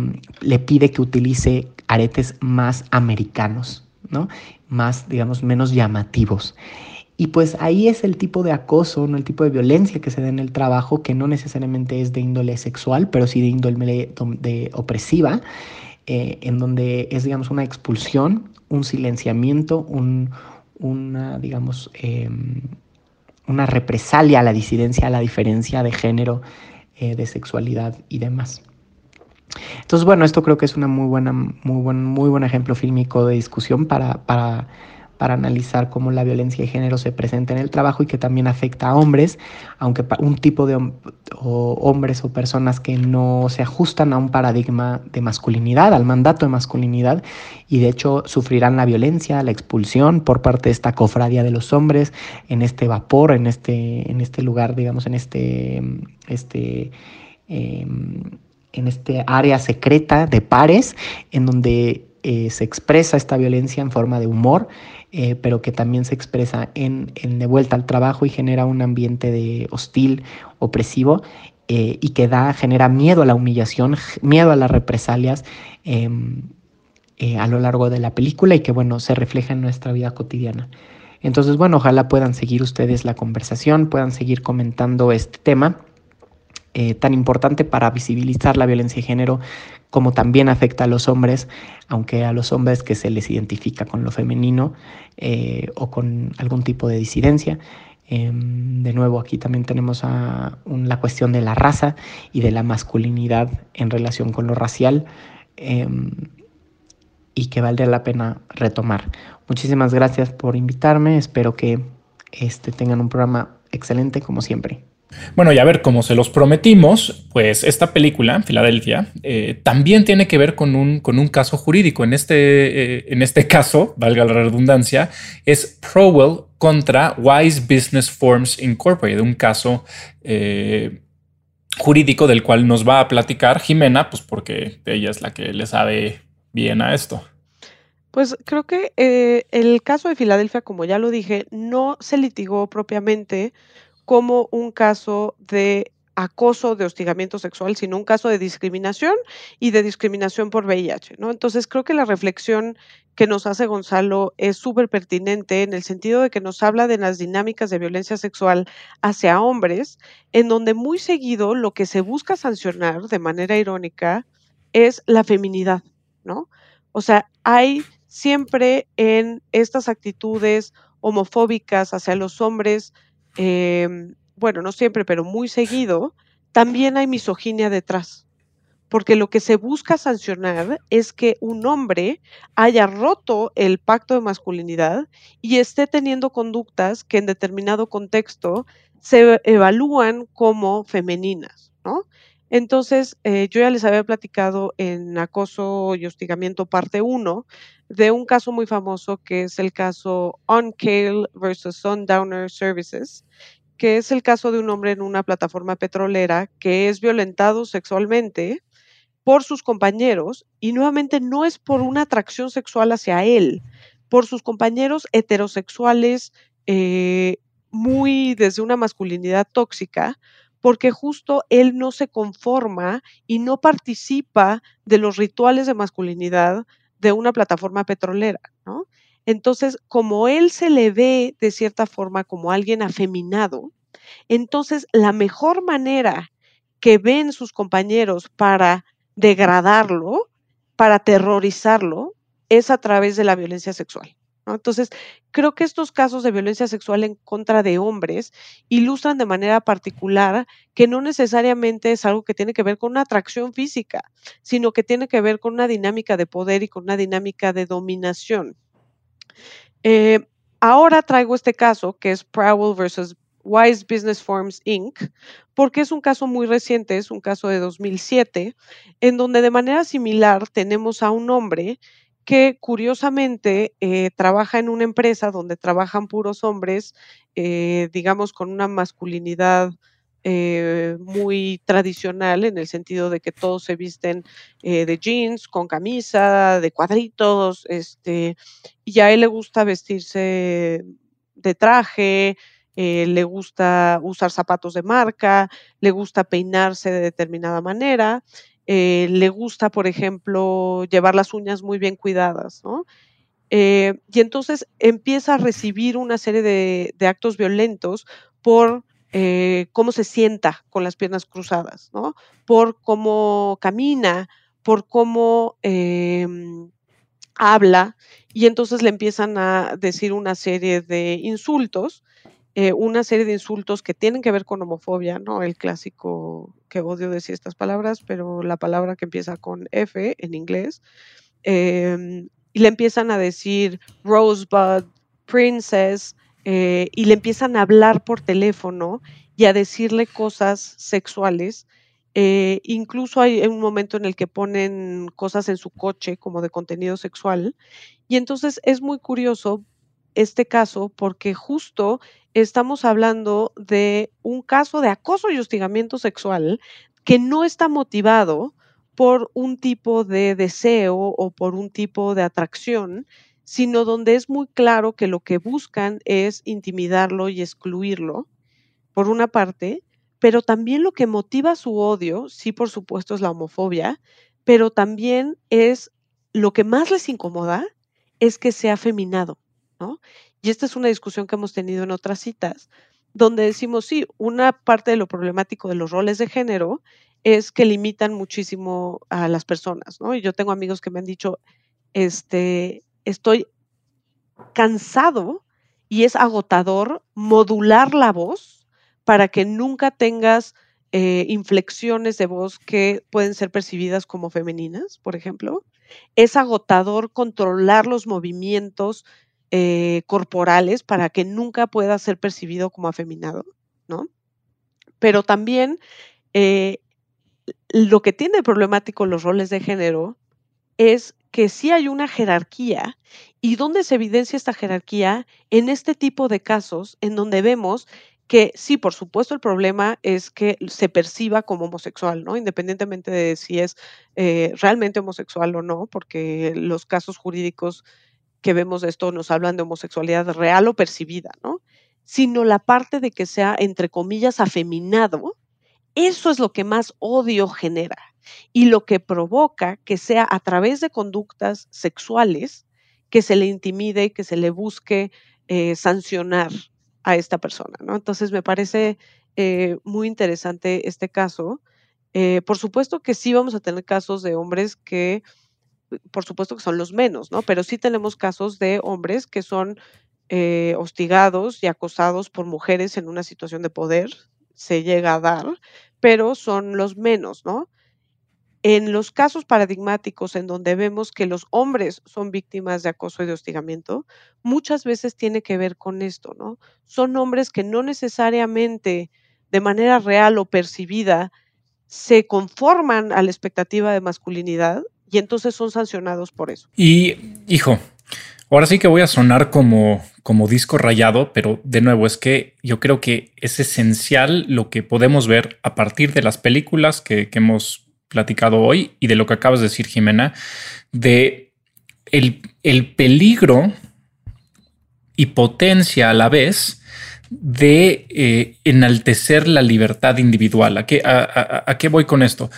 le pide que utilice aretes más americanos, ¿no? Más, digamos, menos llamativos. Y pues ahí es el tipo de acoso, ¿no? el tipo de violencia que se da en el trabajo, que no necesariamente es de índole sexual, pero sí de índole de opresiva, eh, en donde es, digamos, una expulsión, un silenciamiento, un, una, digamos, eh, una represalia a la disidencia, a la diferencia de género, eh, de sexualidad y demás. Entonces, bueno, esto creo que es una muy buena, muy buen, muy buen ejemplo fílmico de discusión para, para para analizar cómo la violencia de género se presenta en el trabajo y que también afecta a hombres, aunque un tipo de hombres o personas que no se ajustan a un paradigma de masculinidad, al mandato de masculinidad, y de hecho sufrirán la violencia, la expulsión por parte de esta cofradía de los hombres en este vapor, en este, en este lugar, digamos, en este, este eh, en este área secreta de pares, en donde eh, se expresa esta violencia en forma de humor eh, pero que también se expresa en, en, de vuelta al trabajo y genera un ambiente de hostil, opresivo, eh, y que da, genera miedo a la humillación, miedo a las represalias em, eh, a lo largo de la película y que, bueno, se refleja en nuestra vida cotidiana. Entonces, bueno, ojalá puedan seguir ustedes la conversación, puedan seguir comentando este tema. Tan importante para visibilizar la violencia de género como también afecta a los hombres, aunque a los hombres que se les identifica con lo femenino eh, o con algún tipo de disidencia. Eh, de nuevo, aquí también tenemos a la cuestión de la raza y de la masculinidad en relación con lo racial eh, y que valdría la pena retomar. Muchísimas gracias por invitarme, espero que este, tengan un programa excelente como siempre. Bueno, y a ver, como se los prometimos, pues esta película, Filadelfia, eh, también tiene que ver con un, con un caso jurídico. En este, eh, en este caso, valga la redundancia, es Prowell contra Wise Business Forms Incorporated, un caso eh, jurídico del cual nos va a platicar Jimena, pues porque ella es la que le sabe bien a esto. Pues creo que el caso de Filadelfia, como ya lo dije, no se litigó propiamente como un caso de acoso, de hostigamiento sexual, sino un caso de discriminación y de discriminación por VIH, ¿no? Entonces creo que la reflexión que nos hace Gonzalo es súper pertinente en el sentido de que nos habla de las dinámicas de violencia sexual hacia hombres, en donde muy seguido lo que se busca sancionar de manera irónica es la feminidad, ¿no? O sea, hay siempre en estas actitudes homofóbicas hacia los hombres, eh, bueno, no siempre, pero muy seguido, también hay misoginia detrás. Porque lo que se busca sancionar es que un hombre haya roto el pacto de masculinidad y esté teniendo conductas que en determinado contexto se evalúan como femeninas, ¿no? Entonces, eh, yo ya les había platicado en acoso y hostigamiento parte 1 de un caso muy famoso que es el caso OnCale versus Sundowner Services, que es el caso de un hombre en una plataforma petrolera que es violentado sexualmente por sus compañeros y nuevamente no es por una atracción sexual hacia él, por sus compañeros heterosexuales eh, muy desde una masculinidad tóxica, porque justo él no se conforma y no participa de los rituales de masculinidad de una plataforma petrolera, ¿no? Entonces, como él se le ve de cierta forma como alguien afeminado, entonces la mejor manera que ven sus compañeros para degradarlo, para aterrorizarlo, es a través de la violencia sexual. Entonces, creo que estos casos de violencia sexual en contra de hombres ilustran de manera particular que no necesariamente es algo que tiene que ver con una atracción física, sino que tiene que ver con una dinámica de poder y con una dinámica de dominación. Eh, ahora traigo este caso que es Prowell versus Wise Business Forms Inc., porque es un caso muy reciente, es un caso de 2007, en donde de manera similar tenemos a un hombre que curiosamente eh, trabaja en una empresa donde trabajan puros hombres, eh, digamos, con una masculinidad eh, muy tradicional en el sentido de que todos se visten de jeans, con camisa, de cuadritos, este, y a él le gusta vestirse de traje, le gusta usar zapatos de marca, le gusta peinarse de determinada manera, eh, le gusta, por ejemplo, llevar las uñas muy bien cuidadas, ¿no? Eh, y entonces empieza a recibir una serie de, actos violentos por cómo se sienta con las piernas cruzadas, ¿no? Por cómo camina, por cómo em, habla, y entonces le empiezan a decir una serie de insultos eh, una serie de insultos que tienen que ver con homofobia, ¿no? El clásico que odio decir estas palabras, pero la palabra que empieza con F en inglés. Em, y le empiezan a decir Rosebud, Princess, eh, y le empiezan a hablar por teléfono y a decirle cosas sexuales. Eh, incluso hay un momento en el que ponen cosas en su coche como de contenido sexual. Y entonces es muy curioso este caso porque justo estamos hablando de un caso de acoso y hostigamiento sexual que no está motivado por un tipo de deseo o por un tipo de atracción, sino donde es muy claro que lo que buscan es intimidarlo y excluirlo, por una parte, pero también lo que motiva su odio, sí, por supuesto, es la homofobia, pero también es lo que más les incomoda es que sea afeminado. Y esta es una discusión que hemos tenido en otras citas, donde decimos, sí, una parte de lo problemático de los roles de género es que limitan muchísimo a las personas, ¿no? Y yo tengo amigos que me han dicho, este, estoy cansado y es agotador modular la voz para que nunca tengas eh, inflexiones de voz que pueden ser percibidas como femeninas, por ejemplo. Es agotador controlar los movimientos eh, corporales para que nunca pueda ser percibido como afeminado, ¿no? Pero también eh, lo que tiene problemático los roles de género es que sí hay una jerarquía y dónde se evidencia esta jerarquía en este tipo de casos en donde vemos que sí, por supuesto, el problema es que se perciba como homosexual, ¿no? Independientemente de si es eh, realmente homosexual o no, porque los casos jurídicos que vemos esto nos hablan de homosexualidad real o percibida, ¿no? Sino la parte de que sea, entre comillas, afeminado, eso es lo que más odio genera y lo que provoca que sea a través de conductas sexuales que se le intimide, que se le busque eh, sancionar a esta persona, ¿no? Entonces me parece eh, muy interesante este caso. Eh, por supuesto que sí vamos a tener casos de hombres que por supuesto que son los menos, ¿no? Pero sí tenemos casos de hombres que son eh, hostigados y acosados por mujeres en una situación de poder, se llega a dar, pero son los menos, ¿no? En los casos paradigmáticos en donde vemos que los hombres son víctimas de acoso y de hostigamiento, muchas veces tiene que ver con esto, ¿no? Son hombres que no necesariamente de manera real o percibida se conforman a la expectativa de masculinidad, y entonces son sancionados por eso. Y, hijo, ahora sí que voy a sonar como, como disco rayado, pero de nuevo es que yo creo que es esencial lo que podemos ver a partir de las películas que, hemos platicado hoy y de lo que acabas de decir, Jimena, de el, peligro y potencia a la vez de eh, enaltecer la libertad individual. ¿A qué, a, qué voy con esto?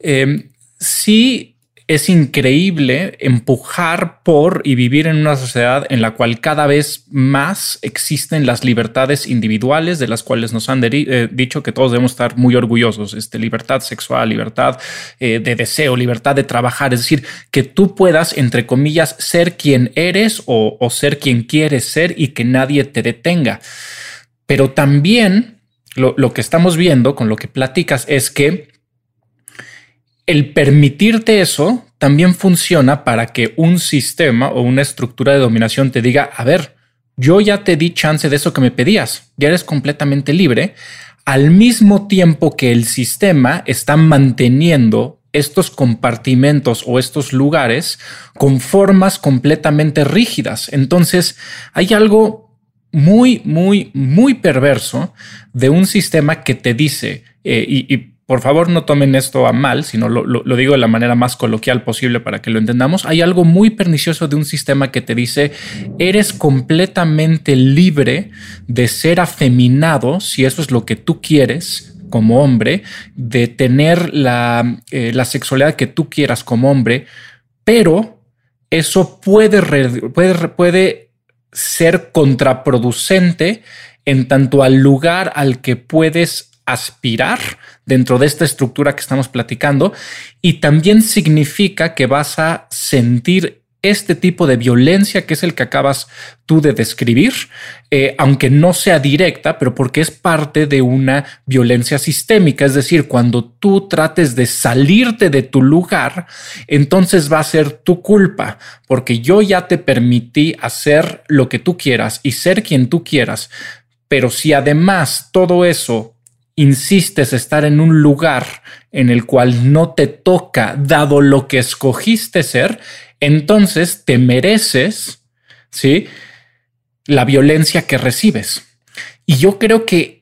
Eh, sí es increíble empujar por y vivir en una sociedad en la cual cada vez más existen las libertades individuales de las cuales nos han eh, dicho que todos debemos estar muy orgullosos. Este, libertad sexual, libertad eh, de deseo, libertad de trabajar. Es decir, que tú puedas, entre comillas, ser quien eres o, ser quien quieres ser y que nadie te detenga. Pero también lo que estamos viendo con lo que platicas es que el permitirte eso también funciona para que un sistema o una estructura de dominación te diga, a ver, yo ya te di chance de eso que me pedías, ya eres completamente libre, al mismo tiempo que el sistema está manteniendo estos compartimentos o estos lugares con formas completamente rígidas. Entonces, hay algo muy, muy, muy perverso de un sistema que te dice, eh, y por favor no tomen esto a mal, sino lo, digo de la manera más coloquial posible para que lo entendamos. Hay algo muy pernicioso de un sistema que te dice, eres completamente libre de ser afeminado, si eso es lo que tú quieres como hombre, de tener la, eh, la sexualidad que tú quieras como hombre, pero eso puede, puede, puede ser contraproducente en tanto al lugar al que puedes aspirar dentro de esta estructura que estamos platicando y también significa que vas a sentir este tipo de violencia que es el que acabas tú de describir, eh, aunque no sea directa, pero porque es parte de una violencia sistémica. Es decir, cuando tú trates de salirte de tu lugar, entonces va a ser tu culpa, porque yo ya te permití hacer lo que tú quieras y ser quien tú quieras. Pero si además todo eso insistes estar en un lugar en el cual no te toca, dado lo que escogiste ser, entonces te mereces, ¿sí? La violencia que recibes. Y yo creo que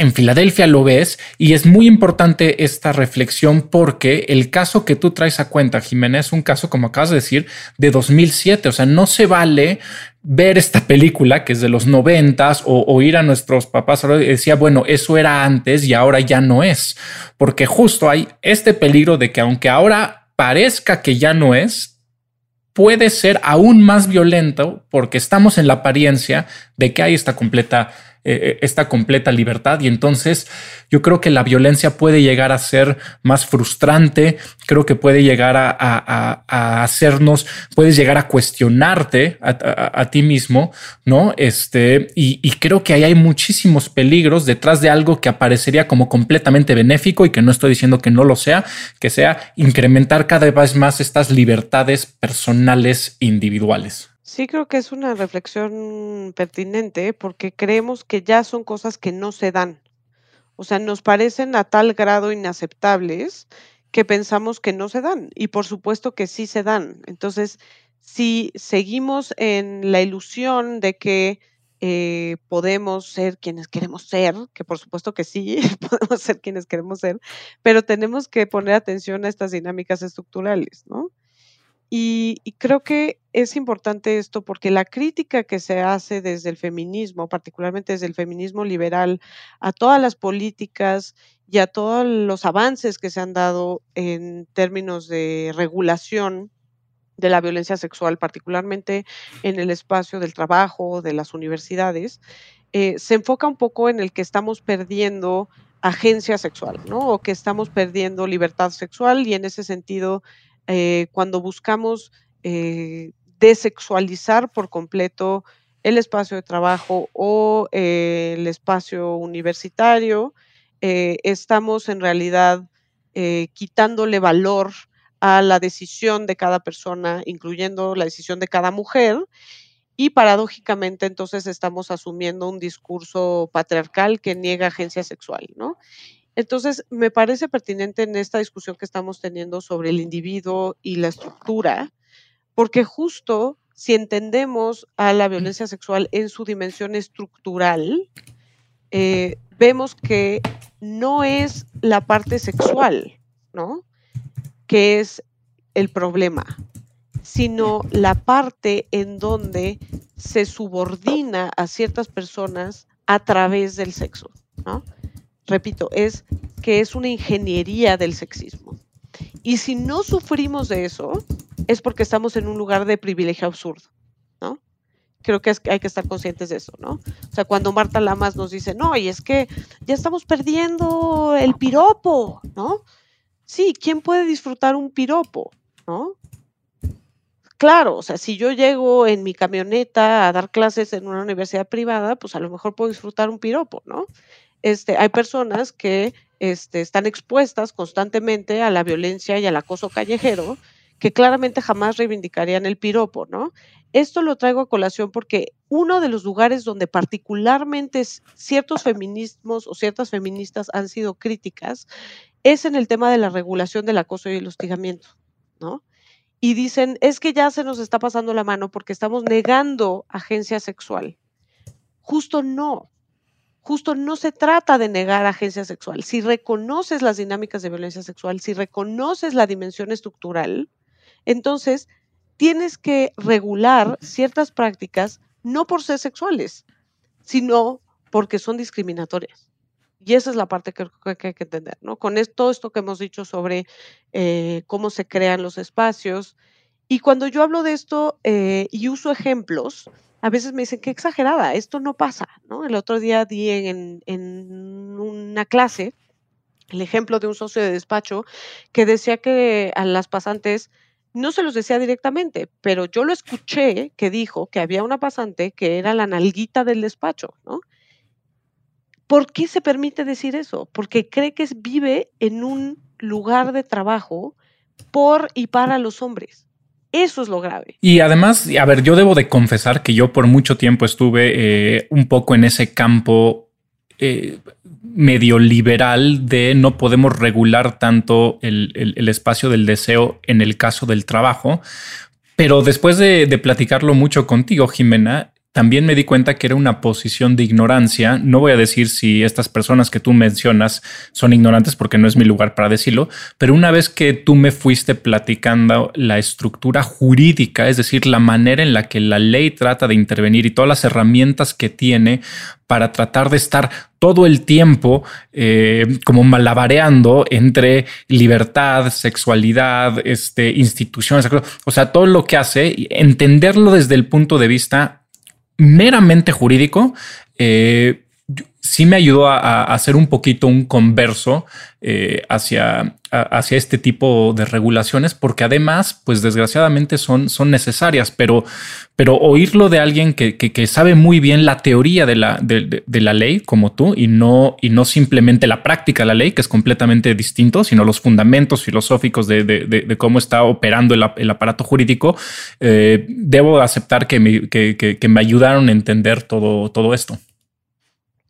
en Filadelfia lo ves y es muy importante esta reflexión porque el caso que tú traes a cuenta, Jiménez, es un caso, como acabas de decir, de 2007. O sea, no se vale ver esta película que es de los noventas o oír a nuestros papás decía, bueno, eso era antes y ahora ya no es, porque justo hay este peligro de que aunque ahora parezca que ya no es, puede ser aún más violento porque estamos en la apariencia de que hay esta completa eh, eh, esta completa libertad y entonces yo creo que la violencia puede llegar a ser más frustrante, creo que puede llegar a, hacernos, puedes llegar a cuestionarte a, ti mismo, ¿no? Este, y, y, creo que ahí hay muchísimos peligros detrás de algo que aparecería como completamente benéfico y que no estoy diciendo que no lo sea, que sea incrementar cada vez más estas libertades personales individuales. Sí, creo que es una reflexión pertinente porque creemos que ya son cosas que no se dan. O sea, nos parecen a tal grado inaceptables que pensamos que no se dan. Y por supuesto que sí se dan. Entonces, si seguimos en la ilusión de que eh, podemos ser quienes queremos ser, que por supuesto que sí, podemos ser quienes queremos ser, pero tenemos que poner atención a estas dinámicas estructurales, ¿no? Y, creo que es importante esto porque la crítica que se hace desde el feminismo, particularmente desde el feminismo liberal, a todas las políticas y a todos los avances que se han dado en términos de regulación de la violencia sexual, particularmente en el espacio del trabajo, de las universidades, eh, se enfoca un poco en el que estamos perdiendo agencia sexual, ¿no? O que estamos perdiendo libertad sexual y en ese sentido eh, cuando buscamos eh, desexualizar por completo el espacio de trabajo o eh, el espacio universitario, estamos en realidad quitándole valor a la decisión de cada persona, incluyendo la decisión de cada mujer, y paradójicamente entonces estamos asumiendo un discurso patriarcal que niega agencia sexual, ¿no? Entonces, me parece pertinente en esta discusión que estamos teniendo sobre el individuo y la estructura, porque justo si entendemos a la violencia sexual en su dimensión estructural, eh, vemos que no es la parte sexual, ¿no? Que es el problema, sino la parte en donde se subordina a ciertas personas a través del sexo, ¿no? Repito, es que es una ingeniería del sexismo. Y si no sufrimos de eso, es porque estamos en un lugar de privilegio absurdo, ¿no? Creo que, hay que estar conscientes de eso, ¿no? O sea, cuando Marta Lamas nos dice, no, y es que ya estamos perdiendo el piropo, ¿no? Sí, ¿quién puede disfrutar un piropo, ¿no? Claro, o sea, si yo llego en mi camioneta a dar clases en una universidad privada, pues a lo mejor puedo disfrutar un piropo, ¿no? Este, hay personas que este, están expuestas constantemente a la violencia y al acoso callejero, que claramente jamás reivindicarían el piropo, ¿no? Esto lo traigo a colación porque uno de los lugares donde particularmente ciertos feminismos o ciertas feministas han sido críticas es en el tema de la regulación del acoso y el hostigamiento, ¿no? y dicen, es que ya se nos está pasando la mano porque estamos negando agencia sexual. Justo no. Justo no se trata de negar agencia sexual. Si reconoces las dinámicas de violencia sexual, si reconoces la dimensión estructural, entonces tienes que regular ciertas prácticas no por ser sexuales, sino porque son discriminatorias. Y esa es la parte que, hay que entender, ¿no? Con todo esto que hemos dicho sobre eh, cómo se crean los espacios. Y cuando yo hablo de esto eh, y uso ejemplos, a veces me dicen, qué exagerada, esto no pasa, ¿no? El otro día di en, una clase el ejemplo de un socio de despacho que decía que a las pasantes no se los decía directamente, pero yo lo escuché que dijo que había una pasante que era la nalguita del despacho, ¿no? ¿Por qué se permite decir eso? Porque cree que vive en un lugar de trabajo por y para los hombres. Eso es lo grave. Y además, a ver, yo debo de confesar que yo por mucho tiempo estuve eh, un poco en ese campo eh, medio liberal de no podemos regular tanto el, espacio del deseo en el caso del trabajo. Pero después de, de platicarlo mucho contigo, Jimena, también me di cuenta que era una posición de ignorancia. No voy a decir si estas personas que tú mencionas son ignorantes porque no es mi lugar para decirlo, pero una vez que tú me fuiste platicando la estructura jurídica, es decir, la manera en la que la ley trata de intervenir y todas las herramientas que tiene para tratar de estar todo el tiempo eh, como malabareando entre libertad, sexualidad, este, instituciones, o sea, todo lo que hace, entenderlo desde el punto de vista meramente jurídico, eh, sí me ayudó a, hacer un poquito un converso eh, hacia, hacia este tipo de regulaciones, porque además, pues desgraciadamente son, son necesarias, pero, pero oírlo de alguien que, que, sabe muy bien la teoría de la, de, la ley, como tú, y no, y no simplemente la práctica de la ley, que es completamente distinto, sino los fundamentos filosóficos de, cómo está operando el, aparato jurídico, eh, debo aceptar que me, que, me ayudaron a entender todo, todo esto.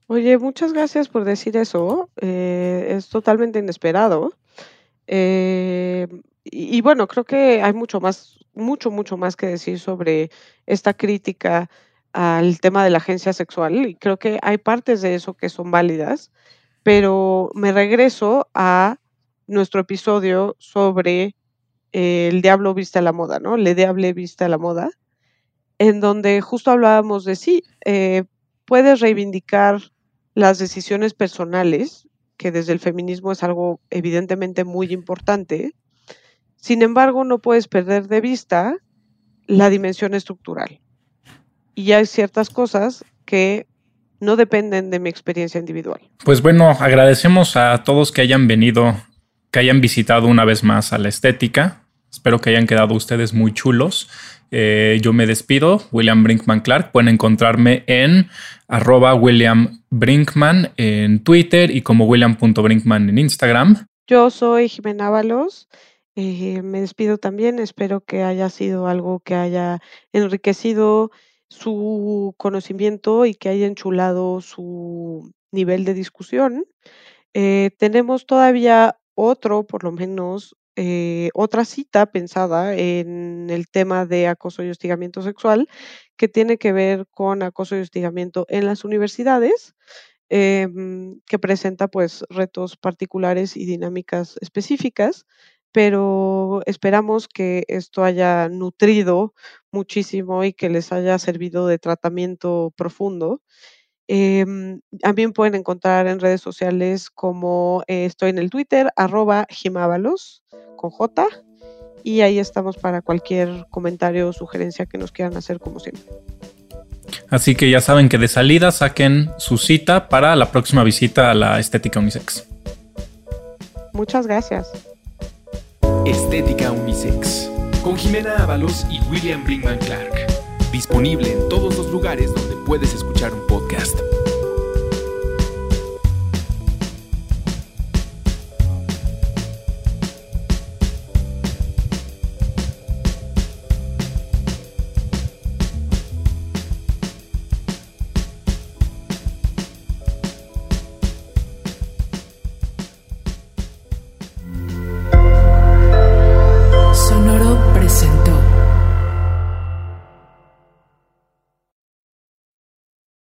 Oye, muchas gracias por decir eso. Eh, es totalmente inesperado. Eh, y, bueno, creo que hay mucho más, mucho, mucho más que decir sobre esta crítica al tema de la agencia sexual. Y creo que hay partes de eso que son válidas, pero me regreso a nuestro episodio sobre el diablo viste a la moda, ¿no? Le diable viste a la moda, en donde justo hablábamos de sí, eh, puedes reivindicar las decisiones personales, que desde el feminismo es algo evidentemente muy importante. Sin embargo, no puedes perder de vista la dimensión estructural. Y hay ciertas cosas que no dependen de mi experiencia individual. Pues bueno, agradecemos a todos que hayan venido, que hayan visitado una vez más a la estética. Espero que hayan quedado ustedes muy chulos. Eh, yo me despido, William Brinkman Clark. Pueden encontrarme en arroba William Brinkman en Twitter y como William.brinkman en Instagram. Yo soy Jimena Ábalos. Eh, me despido también. Espero que haya sido algo que haya enriquecido su conocimiento y que haya enchulado su nivel de discusión. Eh, tenemos todavía otro, por lo menos, eh, otra cita pensada en el tema de acoso y hostigamiento sexual que tiene que ver con acoso y hostigamiento en las universidades, em, que presenta pues retos particulares y dinámicas específicas, pero esperamos que esto haya nutrido muchísimo y que les haya servido de tratamiento profundo. Em, también pueden encontrar en redes sociales como eh, estoy en el Twitter, arroba Jimábalos, con J. Y ahí estamos para cualquier comentario o sugerencia que nos quieran hacer, como siempre. Así que ya saben que de salida saquen su cita para la próxima visita a la Estética Unisex. Muchas gracias. Estética Unisex. Con Jimena Ábalos y William Brinkman Clark. Disponible en todos los lugares donde puedes escuchar un podcast.